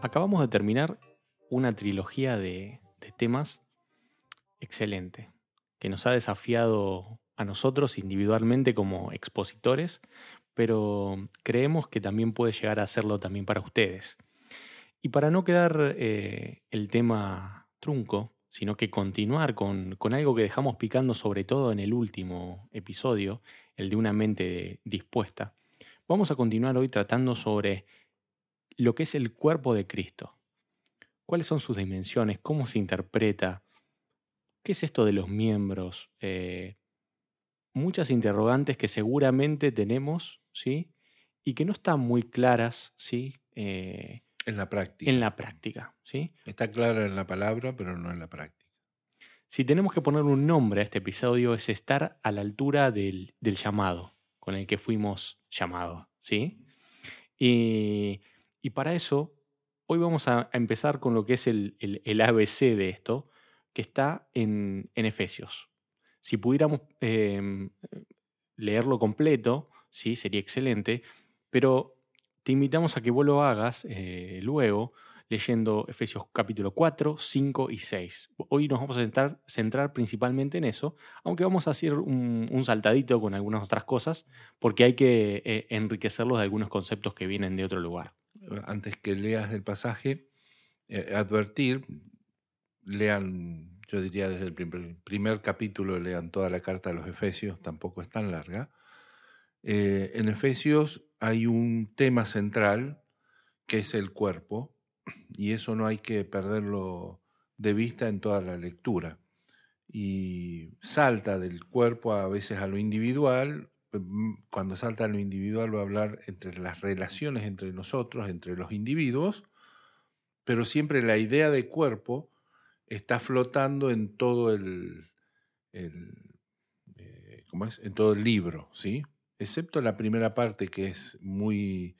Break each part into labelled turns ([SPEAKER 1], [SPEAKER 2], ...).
[SPEAKER 1] Acabamos de terminar una trilogía de, temas excelente, que nos ha desafiado a nosotros individualmente como expositores, pero creemos que también puede llegar a hacerlo también para ustedes. Y para no quedar eh, el tema trunco, sino que continuar con, con, algo que dejamos picando sobre todo en el último episodio, el de una mente dispuesta, vamos a continuar hoy tratando sobre lo que es el cuerpo de Cristo. ¿Cuáles son sus dimensiones? ¿Cómo se interpreta? ¿Qué es esto de los miembros? Eh, muchas interrogantes que seguramente tenemos, ¿sí? Y que no están muy claras, ¿sí?
[SPEAKER 2] Eh, en la práctica.
[SPEAKER 1] En la práctica, ¿sí?
[SPEAKER 2] Está clara en la palabra, pero no en la práctica.
[SPEAKER 1] Si tenemos que poner un nombre a este episodio es estar a la altura del, llamado con el que fuimos llamados, ¿sí? Y, para eso, hoy vamos a, empezar con lo que es el, ABC de esto, que está en, en Efesios, si pudiéramos em, leerlo completo, ¿sí? sería excelente, pero te invitamos a que vos lo hagas eh, luego leyendo Efesios capítulo 4, 5 y 6. Hoy nos vamos a centrar, principalmente en eso, aunque vamos a hacer un, saltadito con algunas otras cosas, porque hay que eh, enriquecerlos de algunos conceptos que vienen de otro lugar.
[SPEAKER 2] Antes que leas el pasaje, eh, advertir, lean yo diría desde el primer, capítulo lean toda la carta de los Efesios, tampoco es tan larga. Eh, en Efesios hay un tema central que es el cuerpo, y eso no hay que perderlo de vista en toda la lectura. Y salta del cuerpo a veces a lo individual, cuando salta lo individual va a hablar entre las relaciones entre nosotros, entre los individuos, pero siempre la idea de cuerpo está flotando en todo el, eh, es? En todo el libro, ¿sí? Excepto la primera parte que es muy,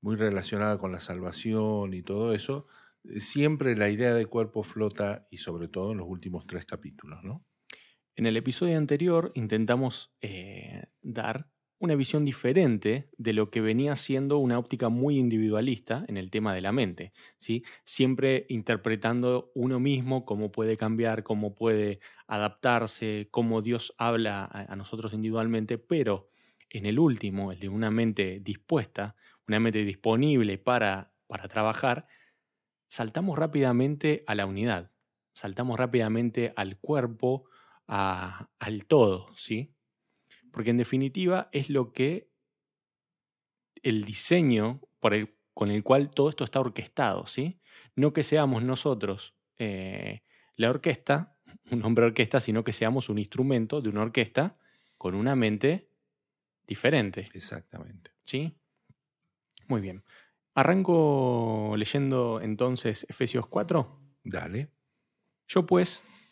[SPEAKER 2] muy relacionada con la salvación y todo eso, siempre la idea de cuerpo flota y sobre todo en los últimos tres capítulos, ¿no?
[SPEAKER 1] En el episodio anterior intentamos eh, dar una visión diferente de lo que venía siendo una óptica muy individualista en el tema de la mente, ¿sí? siempre interpretando uno mismo cómo puede cambiar, cómo puede adaptarse, cómo Dios habla a, nosotros individualmente, pero en el último, el de una mente dispuesta, una mente disponible para, para trabajar, saltamos rápidamente a la unidad, saltamos rápidamente al cuerpo, al todo, ¿sí? Porque en definitiva es lo que el diseño con el cual todo esto está orquestado, ¿sí? No que seamos nosotros eh, la orquesta, un hombre orquesta, sino que seamos un instrumento de una orquesta con una mente diferente.
[SPEAKER 2] Exactamente.
[SPEAKER 1] ¿Sí? Muy bien. Arranco leyendo entonces Efesios 4.
[SPEAKER 2] Dale.
[SPEAKER 1] Yo pues,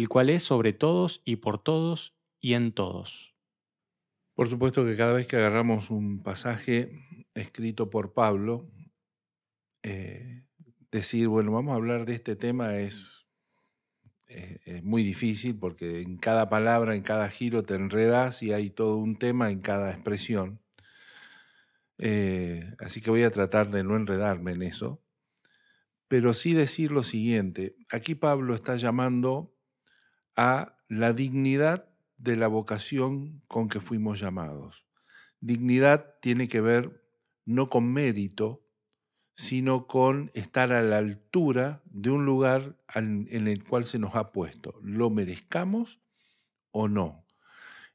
[SPEAKER 1] el cual es sobre todos y por todos y en todos.
[SPEAKER 2] Por supuesto que cada vez que agarramos un pasaje escrito por Pablo, eh, decir, bueno, vamos a hablar de este tema es, eh, es, muy difícil porque en cada palabra, en cada giro te enredas y hay todo un tema en cada expresión. Eh, así que voy a tratar de no enredarme en eso, pero sí decir lo siguiente. Aquí Pablo está llamando a la dignidad de la vocación con que fuimos llamados. Dignidad tiene que ver no con mérito, sino con estar a la altura de un lugar en el cual se nos ha puesto. ¿Lo merezcamos o no?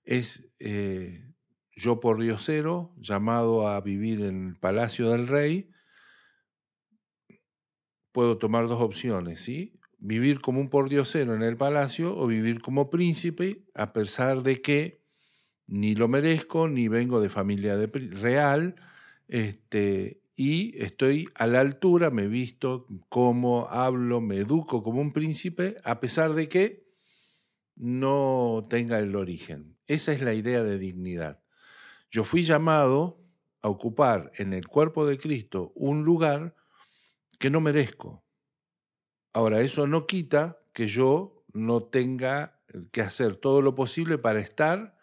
[SPEAKER 2] Es eh, yo por diosero, llamado a vivir en el palacio del rey, puedo tomar dos opciones, ¿sí? Vivir como un pordiosero en el palacio o vivir como príncipe, a pesar de que ni lo merezco, ni vengo de familia real, este, y estoy a la altura, me visto, como, hablo, me educo como un príncipe, a pesar de que no tenga el origen. Esa es la idea de dignidad. Yo fui llamado a ocupar en el cuerpo de Cristo un lugar que no merezco. Ahora, eso no quita que yo no tenga que hacer todo lo posible para estar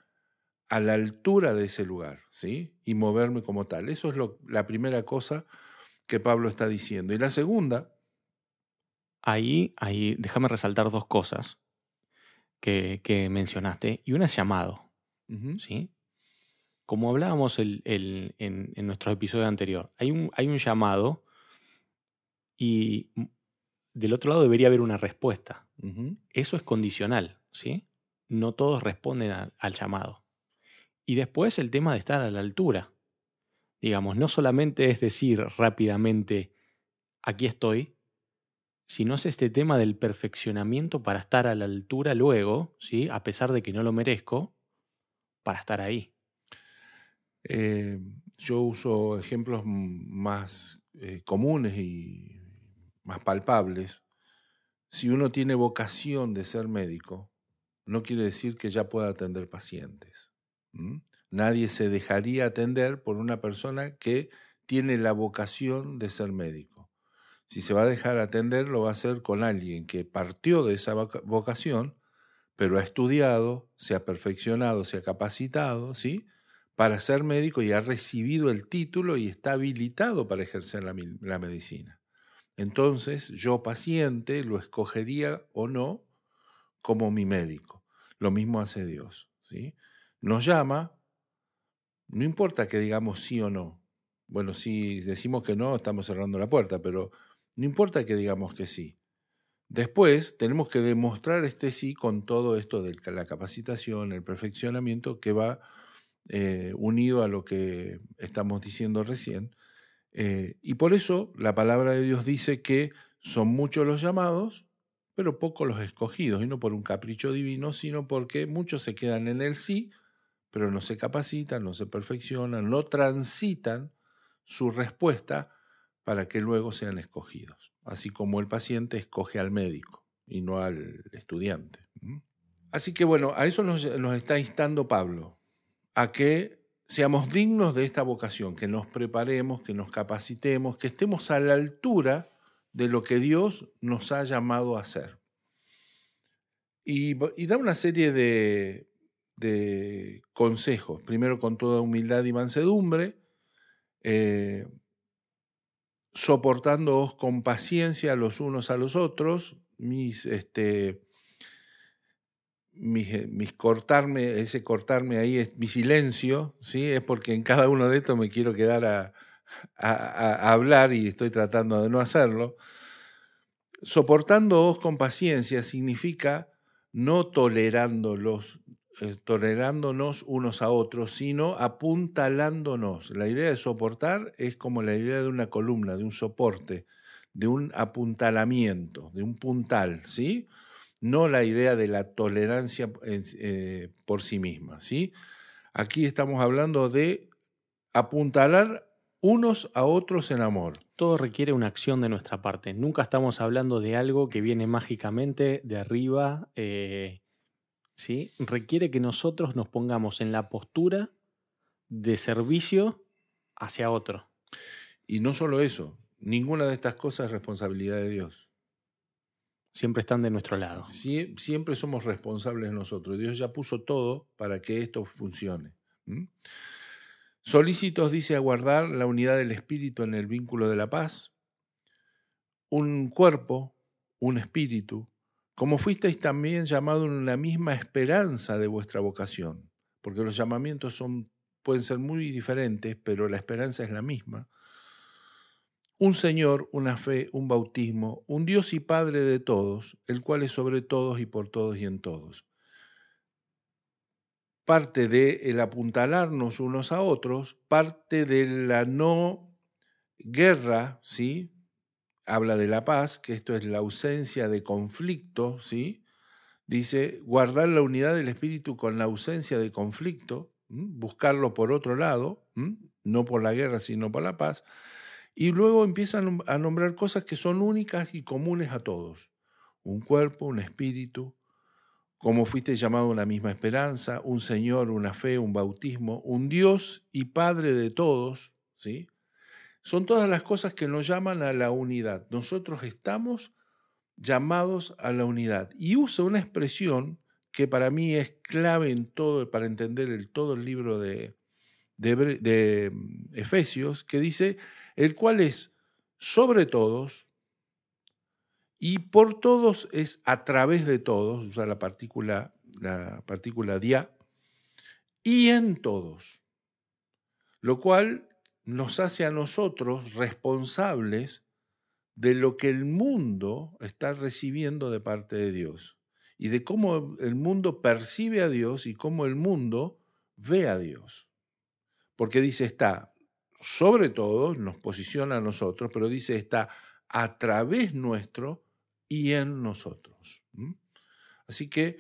[SPEAKER 2] a la altura de ese lugar, ¿sí? Y moverme como tal. Eso es lo, la primera cosa que Pablo está diciendo. Y la segunda...
[SPEAKER 1] Ahí, ahí, déjame resaltar dos cosas que, mencionaste. Y una es llamado, ¿sí? Como hablábamos el, en, nuestro episodio anterior, hay un, hay un llamado y del otro lado debería haber una respuesta. Eso es condicional, ¿sí? No todos responden al llamado. Y después el tema de estar a la altura. Digamos, no solamente es decir rápidamente, aquí estoy, sino es este tema del perfeccionamiento para estar a la altura luego, ¿sí? a pesar de que no lo merezco, para estar ahí.
[SPEAKER 2] Eh, yo uso ejemplos más eh, comunes y más palpables. Si uno tiene vocación de ser médico, no quiere decir que ya pueda atender pacientes. Nadie se dejaría atender por una persona que tiene la vocación de ser médico. Si se va a dejar atender, lo va a hacer con alguien que partió de esa vocación, pero ha estudiado, se ha perfeccionado, se ha capacitado, ¿sí? Para ser médico y ha recibido el título y está habilitado para ejercer la, la medicina. Entonces, yo paciente lo escogería o no como mi médico. Lo mismo hace Dios, ¿sí? nos llama, no importa que digamos sí o no. Bueno, si decimos que no, estamos cerrando la puerta, pero no importa que digamos que sí. Después tenemos que demostrar este sí con todo esto de la capacitación, el perfeccionamiento que va eh, unido a lo que estamos diciendo recién. Eh, y por eso la palabra de Dios dice que son muchos los llamados, pero pocos los escogidos, y no por un capricho divino, sino porque muchos se quedan en el sí pero no se capacitan, no se perfeccionan, no transitan su respuesta para que luego sean escogidos, así como el paciente escoge al médico y no al estudiante. Así que bueno, a eso nos, está instando Pablo, a que seamos dignos de esta vocación, que nos preparemos, que nos capacitemos, que estemos a la altura de lo que Dios nos ha llamado a hacer. y da una serie de, de consejos. Primero con toda humildad y mansedumbre, eh, soportándoos con paciencia los unos a los otros, mis, este, mis, mis, cortarme, ese cortarme ahí es mi silencio, ¿sí? es porque en cada uno de estos me quiero quedar a, a hablar y estoy tratando de no hacerlo. Soportándoos con paciencia significa no tolerándolos eh, tolerándonos unos a otros, sino apuntalándonos. La idea de soportar es como la idea de una columna, de un soporte, de un apuntalamiento, de un puntal, ¿sí? No la idea de la tolerancia eh, por sí misma, ¿sí? Aquí estamos hablando de apuntalar unos a otros en amor.
[SPEAKER 1] Todo requiere una acción de nuestra parte. Nunca estamos hablando de algo que viene mágicamente de arriba eh, ¿sí? requiere que nosotros nos pongamos en la postura de servicio hacia otro.
[SPEAKER 2] Y no solo eso, ninguna de estas cosas es responsabilidad de Dios.
[SPEAKER 1] Siempre están de nuestro lado.
[SPEAKER 2] siempre somos responsables nosotros. Dios ya puso todo para que esto funcione. Solícitos dice aguardar la unidad del espíritu en el vínculo de la paz. Un cuerpo, un espíritu, como fuisteis también llamados en la misma esperanza de vuestra vocación, porque los llamamientos son, pueden ser muy diferentes, pero la esperanza es la misma. Un Señor, una fe, un bautismo, un Dios y Padre de todos, el cual es sobre todos y por todos y en todos. Parte de el apuntalarnos unos a otros, parte de la no guerra, ¿sí? Habla de la paz, que esto es la ausencia de conflicto, ¿sí? Dice, guardar la unidad del espíritu con la ausencia de conflicto, buscarlo por otro lado, no por la guerra, sino por la paz. Y luego empiezan a nombrar cosas que son únicas y comunes a todos. Un cuerpo, un espíritu, como fuiste llamado una misma esperanza, un Señor, una fe, un bautismo, un Dios y Padre de todos, ¿sí? Son todas las cosas que nos llaman a la unidad. Nosotros estamos llamados a la unidad. Y usa una expresión que para mí es clave en todo, para entender todo el libro de, de, mm, Efesios, que dice, el cual es sobre todos y por todos es a través de todos, usa la partícula, la partícula dia, y en todos, lo cual nos hace a nosotros responsables de lo que el mundo está recibiendo de parte de Dios y de cómo el mundo percibe a Dios y cómo el mundo ve a Dios. Porque dice está sobre todo, nos posiciona a nosotros, pero dice está a través nuestro y en nosotros. Así que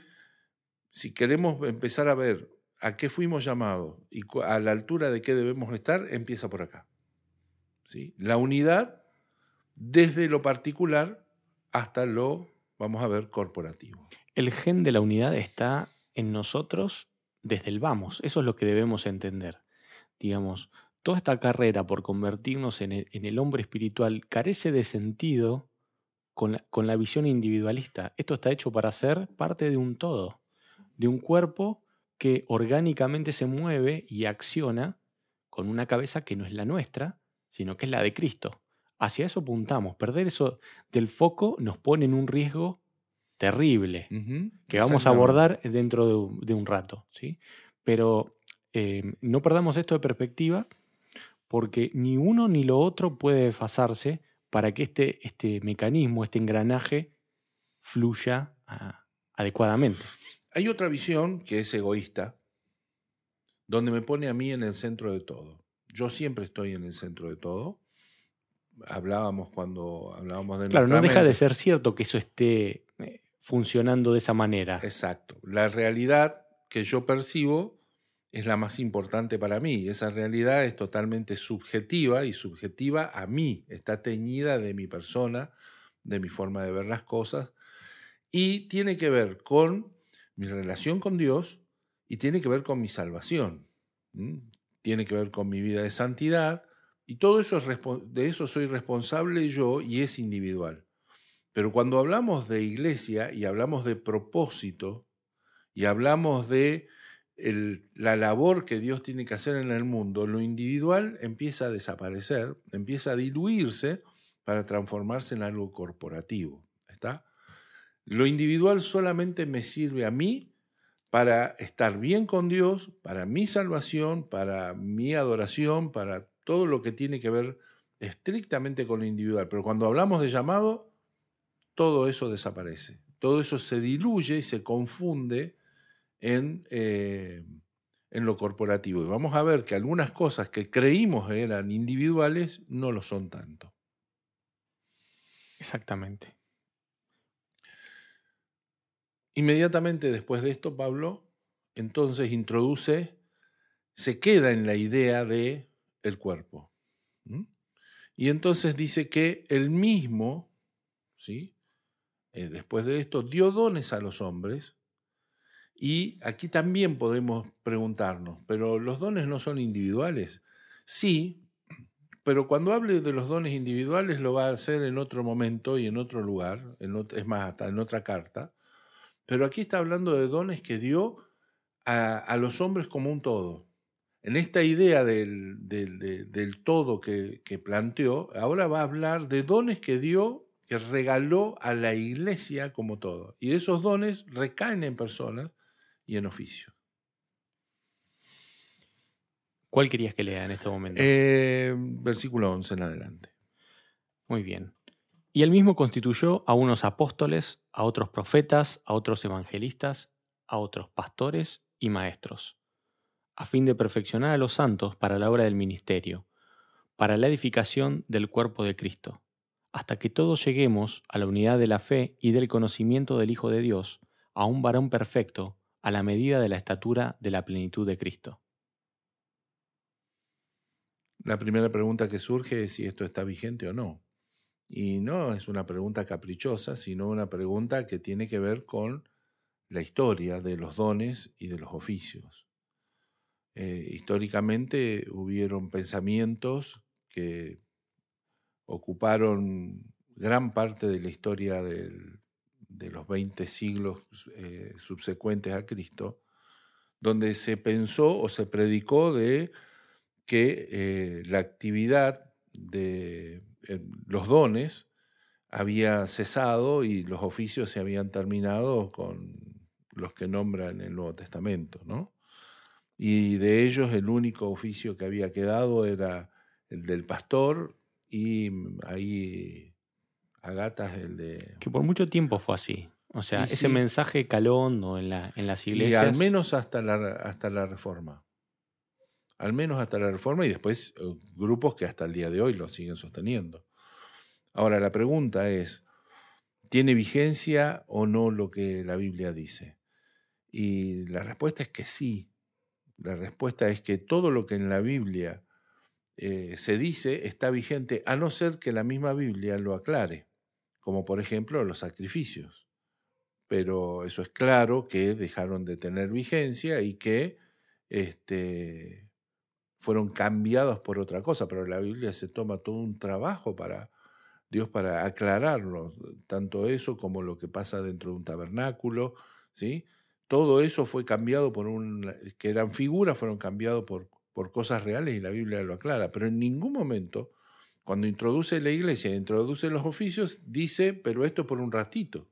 [SPEAKER 2] si queremos empezar a ver a qué fuimos llamados y a la altura de qué debemos estar, empieza por acá. ¿Sí? La unidad desde lo particular hasta lo, vamos a ver, corporativo.
[SPEAKER 1] El gen de la unidad está en nosotros desde el vamos. Eso es lo que debemos entender. Digamos, toda esta carrera por convertirnos en el, hombre espiritual carece de sentido con con la visión individualista. Esto está hecho para ser parte de un todo, de un cuerpo que orgánicamente se mueve y acciona con una cabeza que no es la nuestra, sino que es la de Cristo. Hacia eso apuntamos. Perder eso del foco nos pone en un riesgo terrible que vamos a abordar dentro de, un rato. ¿sí? Pero eh, no perdamos esto de perspectiva porque ni uno ni lo otro puede desfasarse para que este, este mecanismo, este engranaje, fluya ah, adecuadamente.
[SPEAKER 2] Hay otra visión que es egoísta, donde me pone a mí en el centro de todo. Yo siempre estoy en el centro de todo. Hablábamos cuando hablábamos de...
[SPEAKER 1] Claro, no deja de ser cierto que eso esté eh, funcionando de esa manera.
[SPEAKER 2] Exacto. La realidad que yo percibo es la más importante para mí. Esa realidad es totalmente subjetiva y subjetiva a mí. Está teñida de mi persona, de mi forma de ver las cosas y tiene que ver con mi relación con Dios y tiene que ver con mi salvación. Tiene que ver con mi vida de santidad y todo eso es, de eso soy responsable yo y es individual. Pero cuando hablamos de iglesia y hablamos de propósito y hablamos de la labor que Dios tiene que hacer en el mundo, lo individual empieza a desaparecer, empieza a diluirse para transformarse en algo corporativo. ¿Está? Lo individual solamente me sirve a mí para estar bien con Dios, para mi salvación, para mi adoración, para todo lo que tiene que ver estrictamente con lo individual. Pero cuando hablamos de llamado, todo eso desaparece. Todo eso se diluye y se confunde en, eh, en lo corporativo. Y vamos a ver que algunas cosas que creímos eran individuales no lo son tanto.
[SPEAKER 1] Exactamente.
[SPEAKER 2] Inmediatamente después de esto, Pablo entonces introduce, se queda en la idea de el cuerpo. Y entonces dice que el mismo, ¿sí? Eh, después de esto, dio dones a los hombres. Y aquí también podemos preguntarnos, ¿pero los dones no son individuales? Sí, pero cuando hable de los dones individuales lo va a hacer en otro momento y en otro lugar, es más, hasta en otra carta. Pero aquí está hablando de dones que dio a, los hombres como un todo. En esta idea del, todo que, que, planteó, ahora va a hablar de dones que dio, que regaló a la iglesia como todo. Y esos dones recaen en personas y en oficios.
[SPEAKER 1] ¿Cuál querías que lea en este momento?
[SPEAKER 2] Eh, versículo 11 en adelante.
[SPEAKER 1] Muy bien. Y él mismo constituyó a unos apóstoles, a otros profetas, a otros evangelistas, a otros pastores y maestros, a fin de perfeccionar a los santos para la obra del ministerio, para la edificación del cuerpo de Cristo, hasta que todos lleguemos a la unidad de la fe y del conocimiento del Hijo de Dios, a un varón perfecto, a la medida de la estatura de la plenitud de Cristo.
[SPEAKER 2] La primera pregunta que surge es si esto está vigente o no. Y no es una pregunta caprichosa, sino una pregunta que tiene que ver con la historia de los dones y de los oficios. Eh, históricamente hubieron pensamientos que ocuparon gran parte de la historia de los 20 siglos eh, subsecuentes a Cristo, donde se pensó o se predicó de que eh, la actividad de los dones había cesado y los oficios se habían terminado con los que nombran el Nuevo Testamento, ¿no? Y de ellos el único oficio que había quedado era el del pastor y ahí Agatas el de...
[SPEAKER 1] Que por mucho tiempo fue así. O sea, ese mensaje caló en, la, en las iglesias.
[SPEAKER 2] Y al menos hasta la, hasta la reforma. Al menos hasta la reforma y después eh, grupos que hasta el día de hoy lo siguen sosteniendo. Ahora, la pregunta es, ¿tiene vigencia o no lo que la Biblia dice? Y la respuesta es que sí. La respuesta es que todo lo que en la Biblia eh, se dice está vigente, a no ser que la misma Biblia lo aclare, como por ejemplo los sacrificios. Pero eso es claro que dejaron de tener vigencia y que este, fueron cambiados por otra cosa, pero la Biblia se toma todo un trabajo para Dios para aclararlo, tanto eso como lo que pasa dentro de un tabernáculo, ¿sí? Todo eso fue cambiado por un, que eran figuras, fueron cambiados por, por cosas reales y la Biblia lo aclara. Pero en ningún momento, cuando introduce la iglesia, introduce los oficios, dice, pero esto por un ratito.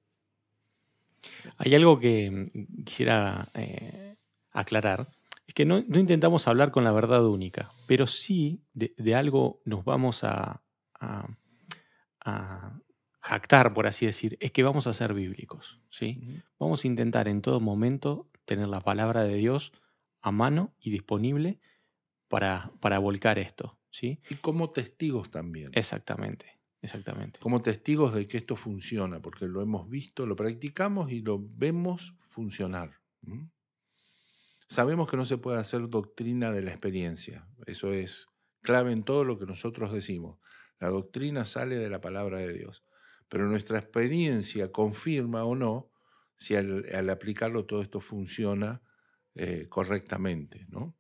[SPEAKER 1] Hay algo que mm, quisiera eh, aclarar, es que no, intentamos hablar con la verdad única, pero sí de, algo nos vamos a, a jactar, por así decir, es que vamos a ser bíblicos. ¿sí? Vamos a intentar en todo momento tener la palabra de Dios a mano y disponible para, para volcar esto. ¿Sí?
[SPEAKER 2] Y como testigos también.
[SPEAKER 1] Exactamente, exactamente.
[SPEAKER 2] Como testigos de que esto funciona, porque lo hemos visto, lo practicamos y lo vemos funcionar. Sabemos que no se puede hacer doctrina de la experiencia. Eso es clave en todo lo que nosotros decimos. La doctrina sale de la palabra de Dios pero nuestra experiencia confirma o no si al, aplicarlo todo esto funciona eh, correctamente. ¿no?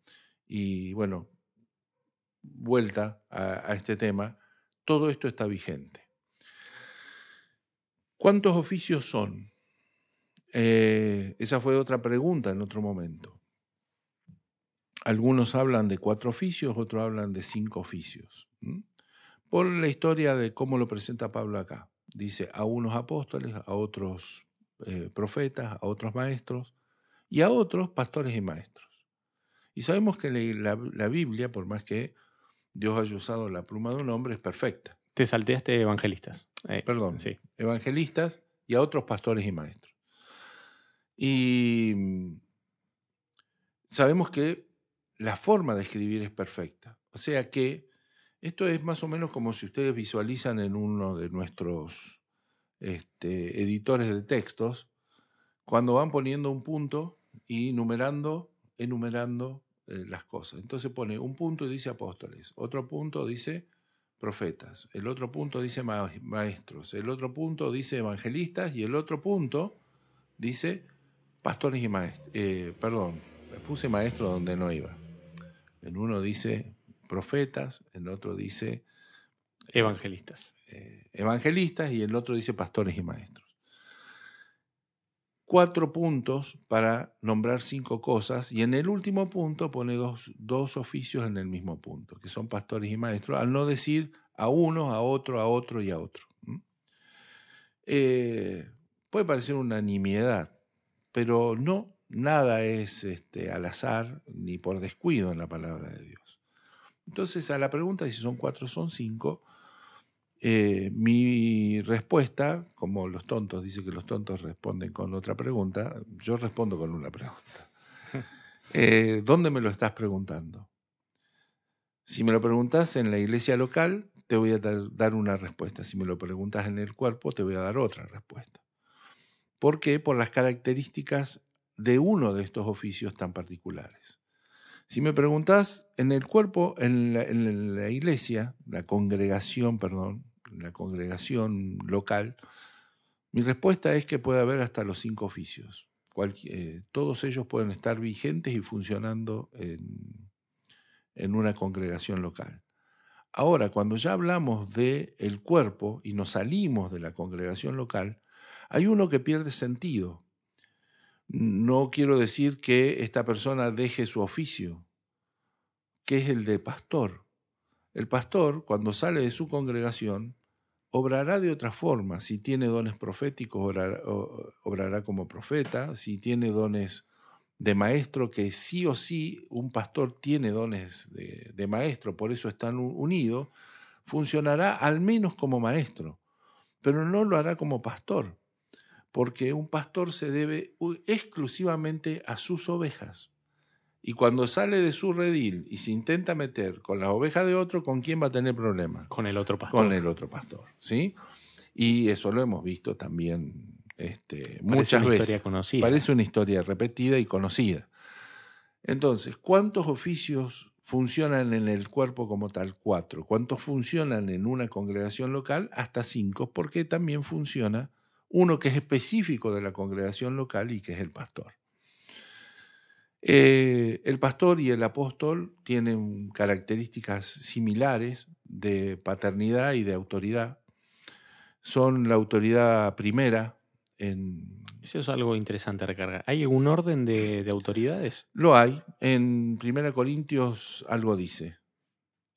[SPEAKER 2] Y bueno, vuelta a, este tema, todo esto está vigente. ¿Cuántos oficios son? Eh, esa fue otra pregunta en otro momento. Algunos hablan de cuatro oficios, otros hablan de cinco oficios. Por la historia de cómo lo presenta Pablo acá. Dice a unos apóstoles, a otros eh, profetas, a otros maestros y a otros pastores y maestros. Y sabemos que la, Biblia, por más que Dios haya usado la pluma de un hombre, es perfecta.
[SPEAKER 1] Te salteaste evangelistas.
[SPEAKER 2] Eh, Perdón, sí. evangelistas y a otros pastores y maestros. Y mm, sabemos que la forma de escribir es perfecta. O sea que esto es más o menos como si ustedes visualizan en uno de nuestros este, editores de textos, cuando van poniendo un punto y numerando, enumerando eh, las cosas. Entonces pone un punto y dice apóstoles, otro punto dice profetas, el otro punto dice maestros, el otro punto dice evangelistas y el otro punto dice pastores y maestros. Eh, perdón, puse maestro donde no iba. En uno dice profetas, el otro dice...
[SPEAKER 1] Evangelistas.
[SPEAKER 2] Eh, evangelistas y el otro dice pastores y maestros. Cuatro puntos para nombrar cinco cosas y en el último punto pone dos, dos oficios en el mismo punto, que son pastores y maestros, al no decir a uno, a otro, a otro y a otro. Eh, puede parecer una nimiedad, pero no, nada es este, al azar ni por descuido en la palabra de Dios. Entonces, a la pregunta de si son cuatro o son cinco, Eh, mi respuesta, como los tontos, dice que los tontos responden con otra pregunta, yo respondo con una pregunta. Eh, ¿Dónde me lo estás preguntando? Si me lo preguntas en la iglesia local, te voy a dar, una respuesta. Si me lo preguntas en el cuerpo, te voy a dar otra respuesta. ¿Por qué? Por las características de uno de estos oficios tan particulares. Si me preguntas en el cuerpo, en la, iglesia, la congregación, perdón, la congregación local, mi respuesta es que puede haber hasta los cinco oficios. Eh, todos ellos pueden estar vigentes y funcionando en, en una congregación local. Ahora, cuando ya hablamos del el cuerpo y nos salimos de la congregación local, hay uno que pierde sentido. No quiero decir que esta persona deje su oficio, que es el de pastor. El pastor, cuando sale de su congregación, obrará de otra forma. Si tiene dones proféticos, obrará, como profeta. Si tiene dones de maestro, que sí o sí un pastor tiene dones de, maestro, por eso están unidos, funcionará al menos como maestro, pero no lo hará como pastor, porque un pastor se debe exclusivamente a sus ovejas. Y cuando sale de su redil y se intenta meter con las ovejas de otro, ¿con quién va a tener problemas?
[SPEAKER 1] Con el otro pastor.
[SPEAKER 2] Con el otro pastor, ¿sí? Y eso lo hemos visto también este, muchas veces. Parece una historia repetida y conocida. Entonces, ¿cuántos oficios funcionan en el cuerpo como tal? Cuatro. ¿Cuántos funcionan en una congregación local? Hasta cinco, porque también funciona uno que es específico de la congregación local y que es el pastor. Eh, el pastor y el apóstol tienen características similares de paternidad y de autoridad. Son la autoridad primera
[SPEAKER 1] eso es algo interesante a recargar. ¿Hay algún orden de, autoridades?
[SPEAKER 2] Lo hay. En 1 Corintios algo dice.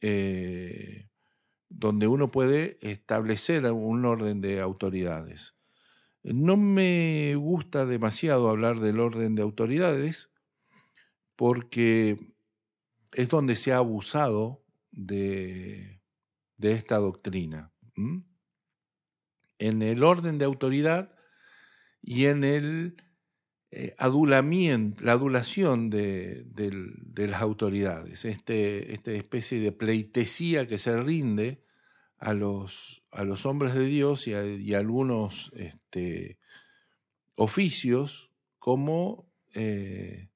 [SPEAKER 2] Eh, donde uno puede establecer un orden de autoridades. No me gusta demasiado hablar del orden de autoridades porque es donde se ha abusado de, esta doctrina. En el orden de autoridad y en el eh, adulamiento, la adulación de, las autoridades, este, esta especie de pleitesía que se rinde a los, a los hombres de Dios y a, algunos este, oficios como eh,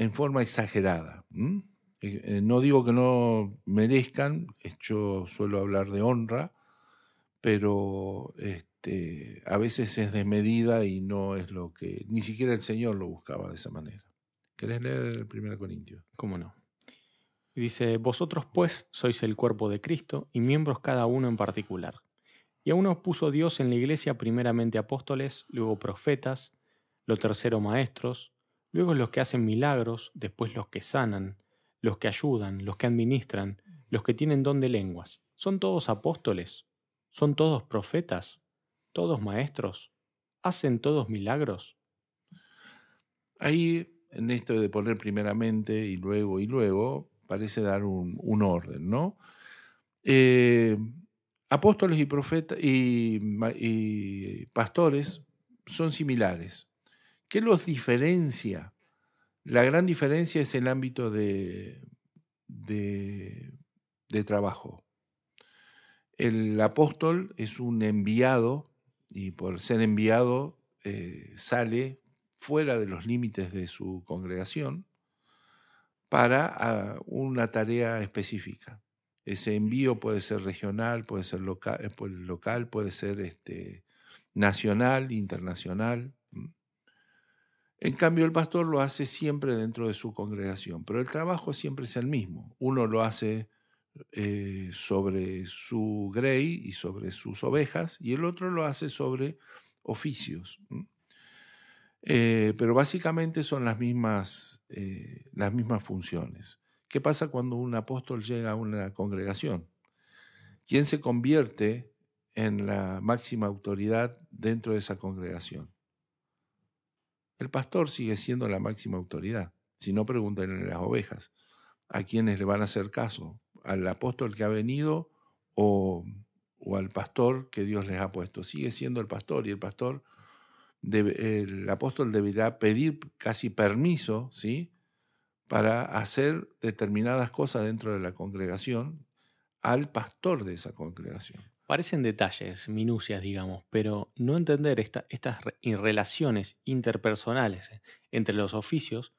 [SPEAKER 2] en forma exagerada. Eh, no digo que no merezcan, yo suelo hablar de honra, pero este, a veces es desmedida y no es lo que, ni siquiera el Señor lo buscaba de esa manera. ¿Querés leer el 1 Corintios?
[SPEAKER 1] ¿Cómo no? dice, vosotros pues sois el cuerpo de Cristo y miembros cada uno en particular. Y a uno puso Dios en la iglesia primeramente apóstoles, luego profetas, lo tercero maestros, luego los que hacen milagros, después los que sanan, los que ayudan, los que administran, los que tienen don de lenguas. ¿Son todos apóstoles? ¿Son todos profetas? todos maestros? ¿Hacen todos milagros?
[SPEAKER 2] Ahí, en esto de poner primeramente y luego y luego, parece dar un, orden, ¿no? Eh, apóstoles y profetas y, pastores son similares. ¿Qué los diferencia? La gran diferencia es el ámbito de, de, trabajo. El apóstol es un enviado y por ser enviado eh, sale fuera de los límites de su congregación para ah, una tarea específica. Ese envío puede ser regional, puede ser local, eh, local puede ser este, nacional, internacional. En cambio, el pastor lo hace siempre dentro de su congregación, pero el trabajo siempre es el mismo. Uno lo hace eh, sobre su grey y sobre sus ovejas, y el otro lo hace sobre oficios. Eh, pero básicamente son las mismas, eh, las mismas funciones. ¿Qué pasa cuando un apóstol llega a una congregación? ¿Quién se convierte en la máxima autoridad dentro de esa congregación? El pastor sigue siendo la máxima autoridad. Si no, pregúntenle a las ovejas a quienes le van a hacer caso al apóstol que ha venido o, al pastor que Dios les ha puesto. Sigue siendo el pastor y el pastor, el apóstol deberá pedir casi permiso, ¿sí? Para hacer determinadas cosas dentro de la congregación al pastor de esa congregación.
[SPEAKER 1] Parecen detalles, minucias, digamos, pero no entender estas relaciones interpersonales eh, entre los oficios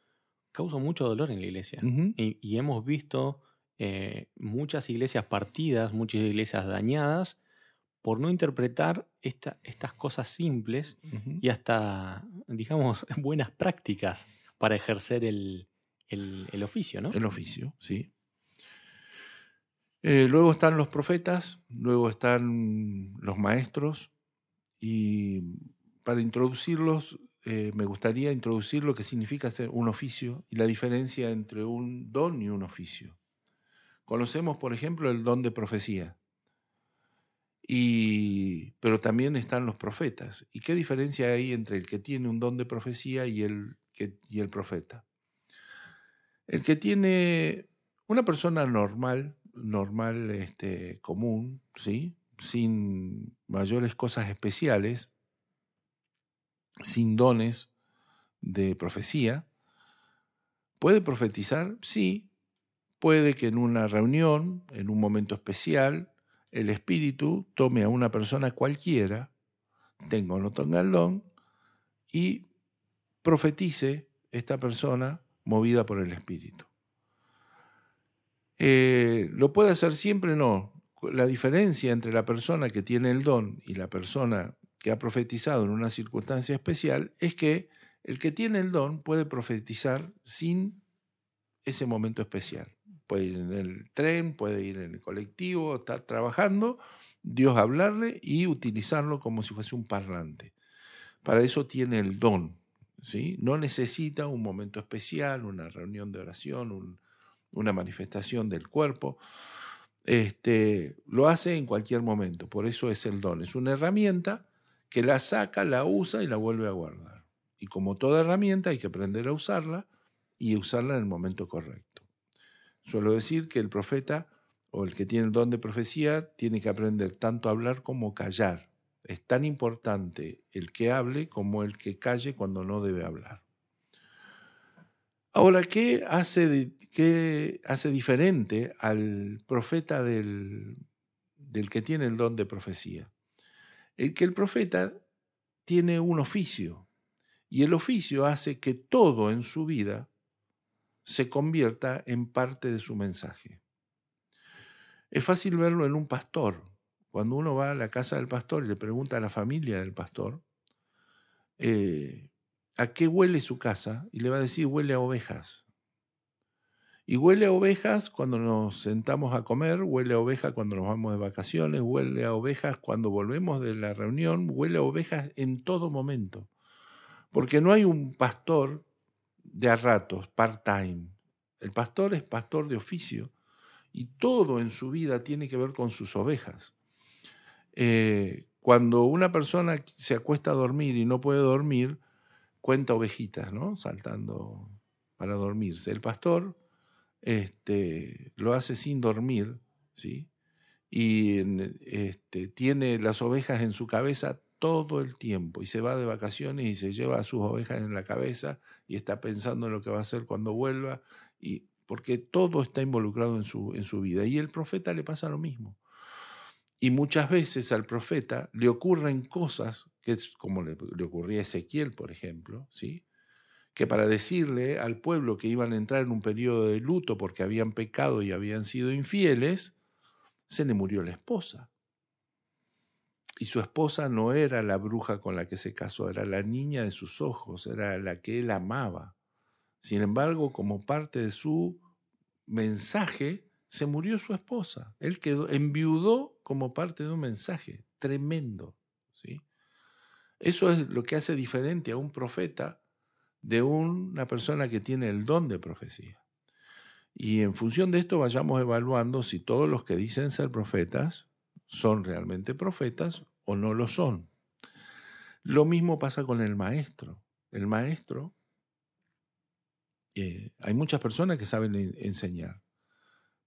[SPEAKER 1] causa mucho dolor en la iglesia. y, hemos visto eh, muchas iglesias partidas, muchas iglesias dañadas por no interpretar estas cosas simples y hasta, digamos, buenas prácticas para ejercer el, el oficio, ¿no?
[SPEAKER 2] El oficio, sí. Eh, luego están los profetas, luego están los maestros y para introducirlos eh, me gustaría introducir lo que significa ser un oficio y la diferencia entre un don y un oficio. Conocemos, por ejemplo, el don de profecía, y, pero también están los profetas. ¿Y qué diferencia hay entre el que tiene un don de profecía y el, que, y el profeta? El que tiene una persona normal normal, este, común, ¿sí? sin mayores cosas especiales, sin dones de profecía. ¿Puede profetizar? Sí. Puede que en una reunión, en un momento especial, el espíritu tome a una persona cualquiera, tenga o no tenga el don, y profetice esta persona movida por el espíritu. Eh, ¿Lo puede hacer siempre? No. La diferencia entre la persona que tiene el don y la persona que ha profetizado en una circunstancia especial es que el que tiene el don puede profetizar sin ese momento especial. Puede ir en el tren, puede ir en el colectivo, estar trabajando, Dios hablarle y utilizarlo como si fuese un parlante. Para eso tiene el don. ¿sí? No necesita un momento especial, una reunión de oración, un, una manifestación del cuerpo, este, lo hace en cualquier momento, por eso es el don, es una herramienta que la saca, la usa y la vuelve a guardar. Y como toda herramienta hay que aprender a usarla y usarla en el momento correcto. Suelo decir que el profeta o el que tiene el don de profecía tiene que aprender tanto a hablar como callar. Es tan importante el que hable como el que calle cuando no debe hablar. Ahora, ¿qué hace, qué hace diferente al profeta del, del que tiene el don de profecía? El que el profeta tiene un oficio y el oficio hace que todo en su vida se convierta en parte de su mensaje. Es fácil verlo en un pastor. Cuando uno va a la casa del pastor y le pregunta a la familia del pastor, eh, a qué huele su casa y le va a decir huele a ovejas. Y huele a ovejas cuando nos sentamos a comer, huele a ovejas cuando nos vamos de vacaciones, huele a ovejas cuando volvemos de la reunión, huele a ovejas en todo momento. Porque no hay un pastor de a ratos, part-time. El pastor es pastor de oficio y todo en su vida tiene que ver con sus ovejas. Eh, cuando una persona se acuesta a dormir y no puede dormir, cuenta ovejitas, ¿no? Saltando para dormirse. El pastor este, lo hace sin dormir, ¿sí? Y este, tiene las ovejas en su cabeza todo el tiempo y se va de vacaciones y se lleva a sus ovejas en la cabeza y está pensando en lo que va a hacer cuando vuelva y porque todo está involucrado en su, en su vida. Y el profeta le pasa lo mismo. Y muchas veces al profeta le ocurren cosas, que es como le, ocurría a Ezequiel, por ejemplo, ¿sí? que para decirle al pueblo que iban a entrar en un periodo de luto porque habían pecado y habían sido infieles, se le murió la esposa. Y su esposa no era la bruja con la que se casó, era la niña de sus ojos, era la que él amaba. Sin embargo, como parte de su mensaje, se murió su esposa. Él quedó, enviudó como parte de un mensaje tremendo. ¿sí? Eso es lo que hace diferente a un profeta de una persona que tiene el don de profecía. Y en función de esto vayamos evaluando si todos los que dicen ser profetas son realmente profetas o no lo son. Lo mismo pasa con el maestro. El maestro, eh, hay muchas personas que saben enseñar,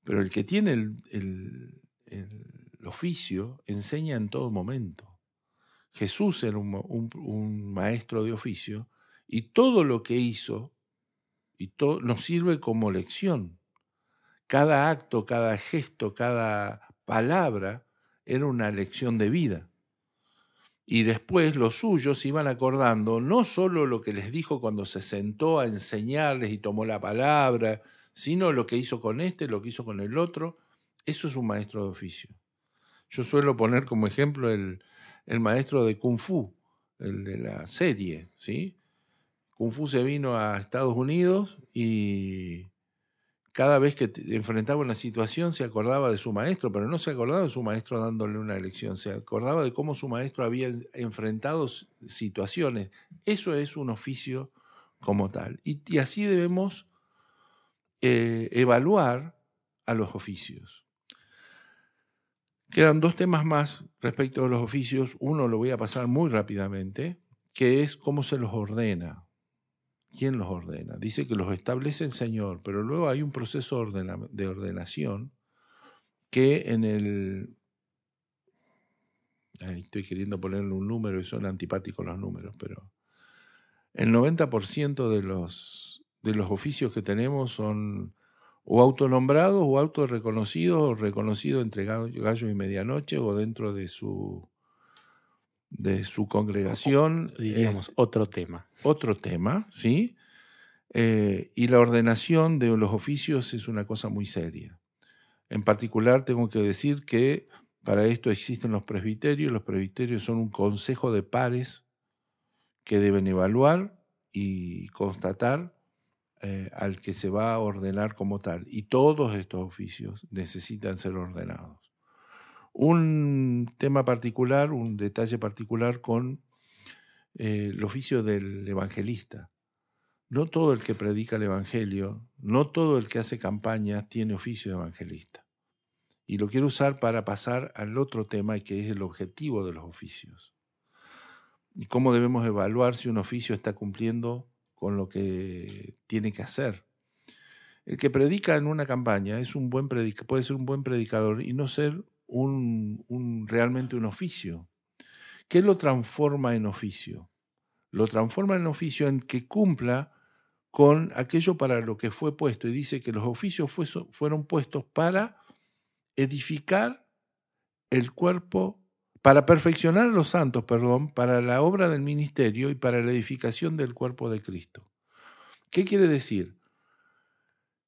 [SPEAKER 2] pero el que tiene el oficio enseña en todo momento. Jesús era un, maestro de oficio y todo lo que hizo y nos sirve como lección. Cada acto, cada gesto, cada palabra era una lección de vida. Y después los suyos iban acordando no solo lo que les dijo cuando se sentó a enseñarles y tomó la palabra, sino lo que hizo con este, lo que hizo con el otro. Eso es un maestro de oficio. Yo suelo poner como ejemplo el, el maestro de Kung Fu, el de la serie, ¿sí? Kung Fu se vino a Estados Unidos y cada vez que enfrentaba una situación se acordaba de su maestro, pero no se acordaba de su maestro dándole una lección, se acordaba de cómo su maestro había enfrentado situaciones. Eso es un oficio como tal. Y, así debemos eh, evaluar a los oficios. Quedan dos temas más respecto a los oficios. Uno lo voy a pasar muy rápidamente, que es cómo se los ordena. ¿Quién los ordena? Dice que los establece el Señor, pero luego hay un proceso de ordenación que en el... estoy queriendo ponerle un número y son antipáticos los números, pero el 90% de los, de los oficios que tenemos son o autonombrados o autorreconocidos o reconocidos entre gallo y medianoche o dentro de su de su congregación.
[SPEAKER 1] diríamos otro tema.
[SPEAKER 2] Otro tema, ¿sí? Eh, y la ordenación de los oficios es una cosa muy seria. En particular tengo que decir que para esto existen los presbiterios. Los presbiterios son un consejo de pares que deben evaluar y constatar eh, al que se va a ordenar como tal. Y todos estos oficios necesitan ser ordenados. Un tema particular, un detalle particular con eh, el oficio del evangelista. No todo el que predica el Evangelio, no todo el que hace campaña tiene oficio de evangelista. Y lo quiero usar para pasar al otro tema que es el objetivo de los oficios. Y cómo debemos evaluar si un oficio está cumpliendo con lo que tiene que hacer. El que predica en una campaña es un buen puede ser un buen predicador y no ser un, realmente un oficio. ¿Qué lo transforma en oficio? Lo transforma en oficio en que cumpla con aquello para lo que fue puesto. Y dice que los oficios fueron puestos para edificar el cuerpo para perfeccionar a los santos, perdón, para la obra del ministerio y para la edificación del cuerpo de Cristo. ¿Qué quiere decir?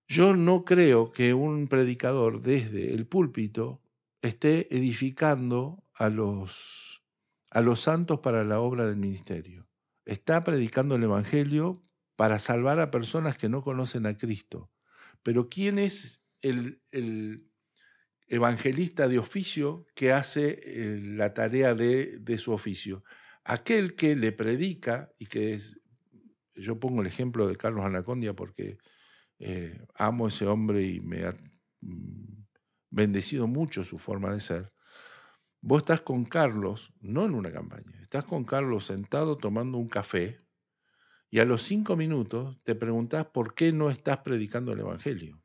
[SPEAKER 2] Yo no creo que un predicador desde el púlpito esté edificando a los, a los santos para la obra del ministerio. Está predicando el Evangelio para salvar a personas que no conocen a Cristo. Pero ¿quién es el, el evangelista de oficio que hace eh, la tarea de, su oficio. Aquel que le predica y que es, yo pongo el ejemplo de Carlos Anacondia porque eh, amo a ese hombre y me ha mm, bendecido mucho su forma de ser. Vos estás con Carlos, no en una campaña, estás con Carlos sentado tomando un café y a los cinco minutos te preguntás por qué no estás predicando el Evangelio.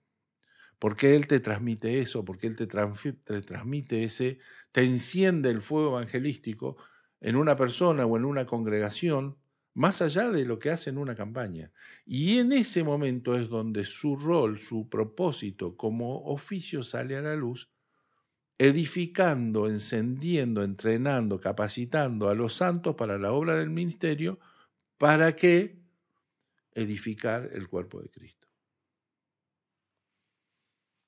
[SPEAKER 2] ¿Por qué Él te transmite eso? ¿Por qué Él te, transmite ese, te enciende el fuego evangelístico en una persona o en una congregación, más allá de lo que hace en una campaña? Y en ese momento es donde su rol, su propósito como oficio sale a la luz, edificando, encendiendo, entrenando, capacitando a los santos para la obra del ministerio, para que edificar el cuerpo de Cristo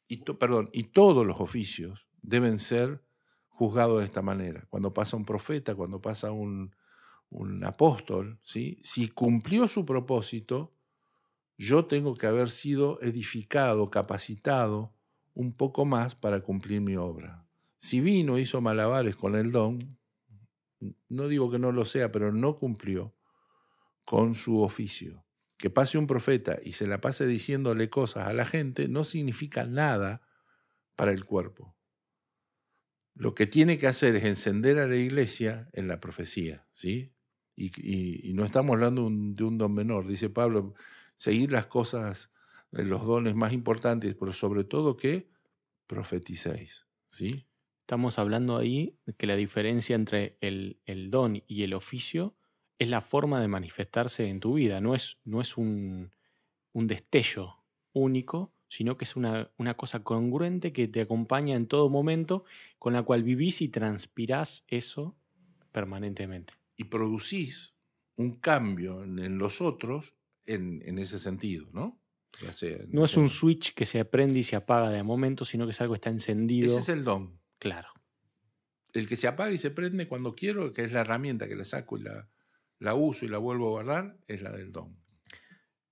[SPEAKER 2] y, perdón, y todos los oficios deben ser juzgados de esta manera. Cuando pasa un profeta, cuando pasa un, un apóstol, ¿sí? si cumplió su propósito, yo tengo que haber sido edificado, capacitado un poco más para cumplir mi obra. Si vino, hizo malabares con el don, no digo que no lo sea, pero no cumplió con su oficio que pase un profeta y se la pase diciéndole cosas a la gente no significa nada para el cuerpo. Lo que tiene que hacer es encender a la iglesia en la profecía, ¿sí? Y, no estamos hablando de un don menor, dice Pablo, seguir las cosas, los dones más importantes, pero sobre todo que profeticéis, ¿sí?
[SPEAKER 1] Estamos hablando ahí de que la diferencia entre el, el don y el oficio es la forma de manifestarse en tu vida, no es, no es un, un destello único, sino que es una, una, cosa congruente que te acompaña en todo momento, con la cual vivís y transpirás eso permanentemente.
[SPEAKER 2] Y producís un cambio en, los otros en, en, ese sentido, ¿no?
[SPEAKER 1] no es un switch que se prende y se apaga de momento, sino que es algo que está encendido.
[SPEAKER 2] Ese es el don.
[SPEAKER 1] Claro.
[SPEAKER 2] El que se apaga y se prende cuando quiero, que es la herramienta que la saco y la, la uso y la vuelvo a guardar, es la del don.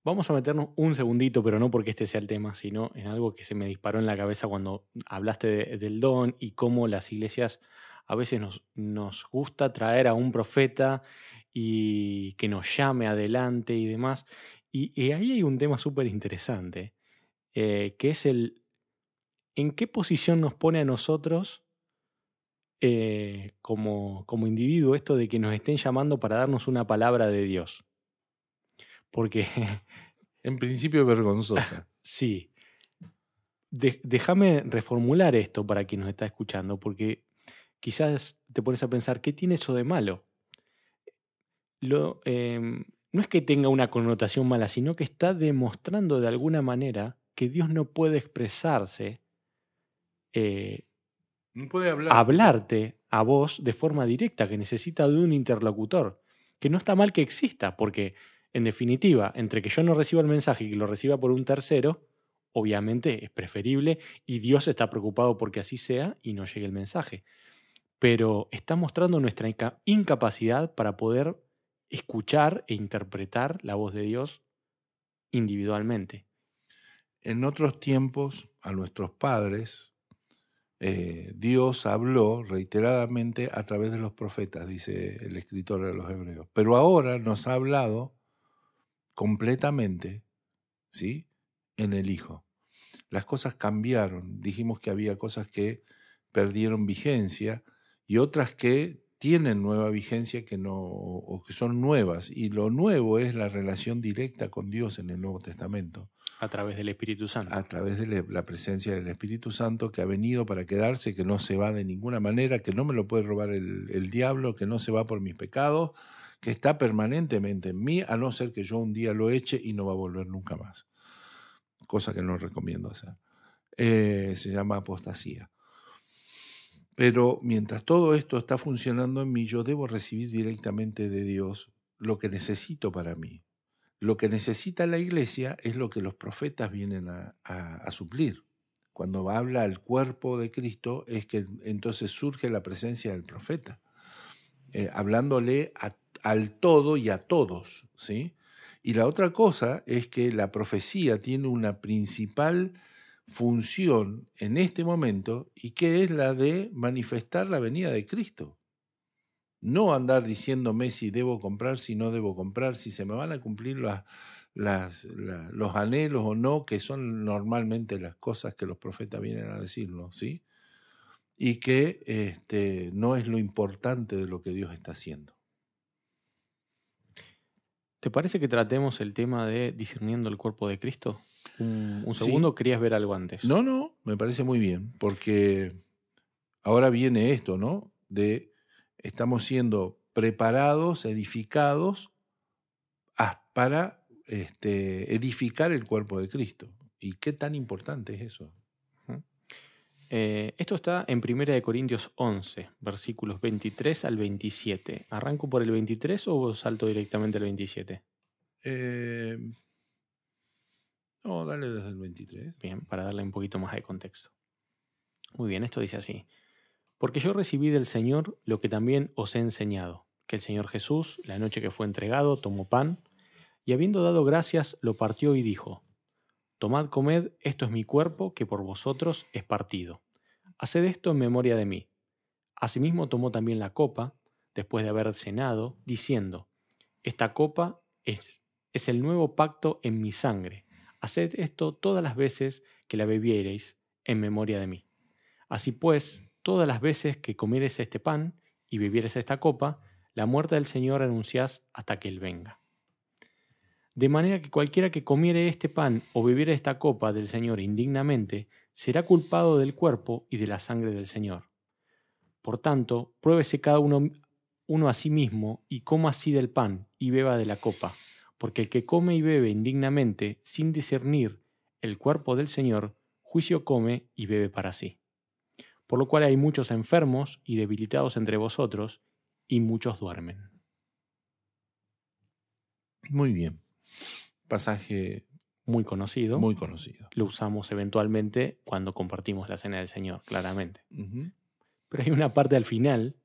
[SPEAKER 1] Vamos a meternos un segundito, pero no porque este sea el tema, sino en algo que se me disparó en la cabeza cuando hablaste del don y cómo las iglesias a veces nos, nos gusta traer a un profeta y que nos llame adelante y demás. Y, ahí hay un tema súper interesante, eh, que es el en qué posición nos pone a nosotros eh, como, como individuo esto de que nos estén llamando para darnos una palabra de Dios. Porque...
[SPEAKER 2] En principio vergonzosa.
[SPEAKER 1] sí. Déjame reformular esto para quien nos está escuchando, porque quizás te pones a pensar, ¿qué tiene eso de malo? Lo, em, no es que tenga una connotación mala, sino que está demostrando de alguna manera que Dios no puede expresarse, eh,
[SPEAKER 2] no puede hablar.
[SPEAKER 1] hablarte a vos de forma directa, que necesita de un interlocutor. Que no está mal que exista, porque en definitiva, entre que yo no reciba el mensaje y que lo reciba por un tercero, obviamente es preferible y Dios está preocupado porque así sea y no llegue el mensaje. Pero está mostrando nuestra incapacidad para poder escuchar e interpretar la voz de Dios individualmente.
[SPEAKER 2] En otros tiempos, a nuestros padres, eh, Dios habló reiteradamente a través de los profetas, dice el escritor de los Hebreos. Pero ahora nos ha hablado completamente, ¿sí? En el Hijo. Las cosas cambiaron. Dijimos que había cosas que perdieron vigencia y otras que tienen nueva vigencia que no o que son nuevas y lo nuevo es la relación directa con Dios en el Nuevo Testamento
[SPEAKER 1] a través del Espíritu Santo
[SPEAKER 2] a través de la presencia del Espíritu Santo que ha venido para quedarse que no se va de ninguna manera que no me lo puede robar el, diablo que no se va por mis pecados que está permanentemente en mí, a no ser que yo un día lo eche y no va a volver nunca más. Cosa que no recomiendo hacer. Eh, se llama apostasía. Pero mientras todo esto está funcionando en mí, yo debo recibir directamente de Dios lo que necesito para mí. Lo que necesita la iglesia es lo que los profetas vienen a, suplir. Cuando habla el cuerpo de Cristo es que entonces surge la presencia del profeta, eh, hablándole al todo y a todos, ¿sí? Y la otra cosa es que la profecía tiene una principal función en este momento y que es la de manifestar la venida de Cristo. No andar diciéndome si debo comprar, si no debo comprar, si se me van a cumplir las, los anhelos o no, que son normalmente las cosas que los profetas vienen a decirnos, ¿sí? Y que este, no es lo importante de lo que Dios está haciendo.
[SPEAKER 1] ¿Te parece que tratemos el tema de discerniendo el cuerpo de Cristo? Un, segundo, querías ver algo antes.
[SPEAKER 2] No, no, me parece muy bien, porque ahora viene esto, ¿no? De estamos siendo preparados, edificados para este, edificar el cuerpo de Cristo. ¿Y qué tan importante es eso?
[SPEAKER 1] Eh, esto está en 1 Corintios 11, versículos 23 al 27. ¿Arranco por el 23 o salto directamente al 27?
[SPEAKER 2] Eh, no, dale desde el 23.
[SPEAKER 1] Bien, para darle un poquito más de contexto. Muy bien, esto dice así. Porque yo recibí del Señor lo que también os he enseñado, que el Señor Jesús, la noche que fue entregado, tomó pan, y habiendo dado gracias, lo partió y dijo, Tomad, comed, esto es mi cuerpo que por vosotros es partido. Haced esto en memoria de mí. Asimismo tomó también la copa, después de haber cenado, diciendo, Esta copa es, es el nuevo pacto en mi sangre. Haced esto todas las veces que la bebiereis en memoria de mí. Así pues, todas las veces que comiereis este pan y bebiereis esta copa, la muerte del Señor anunciás hasta que Él venga. De manera que cualquiera que comiere este pan o bebiere esta copa del Señor indignamente, será culpado del cuerpo y de la sangre del Señor. Por tanto, pruébese cada uno, uno a sí mismo y coma así del pan y beba de la copa, porque el que come y bebe indignamente, sin discernir el cuerpo del Señor, juicio come y bebe para sí. Por lo cual hay muchos enfermos y debilitados entre vosotros, y muchos duermen.
[SPEAKER 2] Muy bien. Pasaje
[SPEAKER 1] muy conocido.
[SPEAKER 2] Muy conocido.
[SPEAKER 1] Lo usamos eventualmente cuando compartimos la cena del Señor, claramente. Pero hay una parte al final,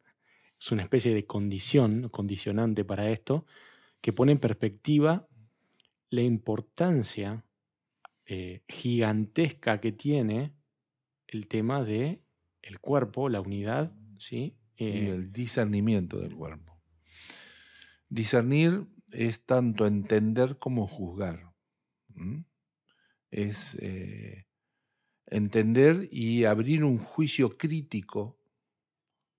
[SPEAKER 1] es una especie de condición, condicionante para esto, que pone en perspectiva la importancia eh, gigantesca que tiene el tema de el cuerpo, la unidad, ¿sí?
[SPEAKER 2] y eh, el discernimiento del cuerpo. Discernir es tanto entender como juzgar. Es eh, entender y abrir un juicio crítico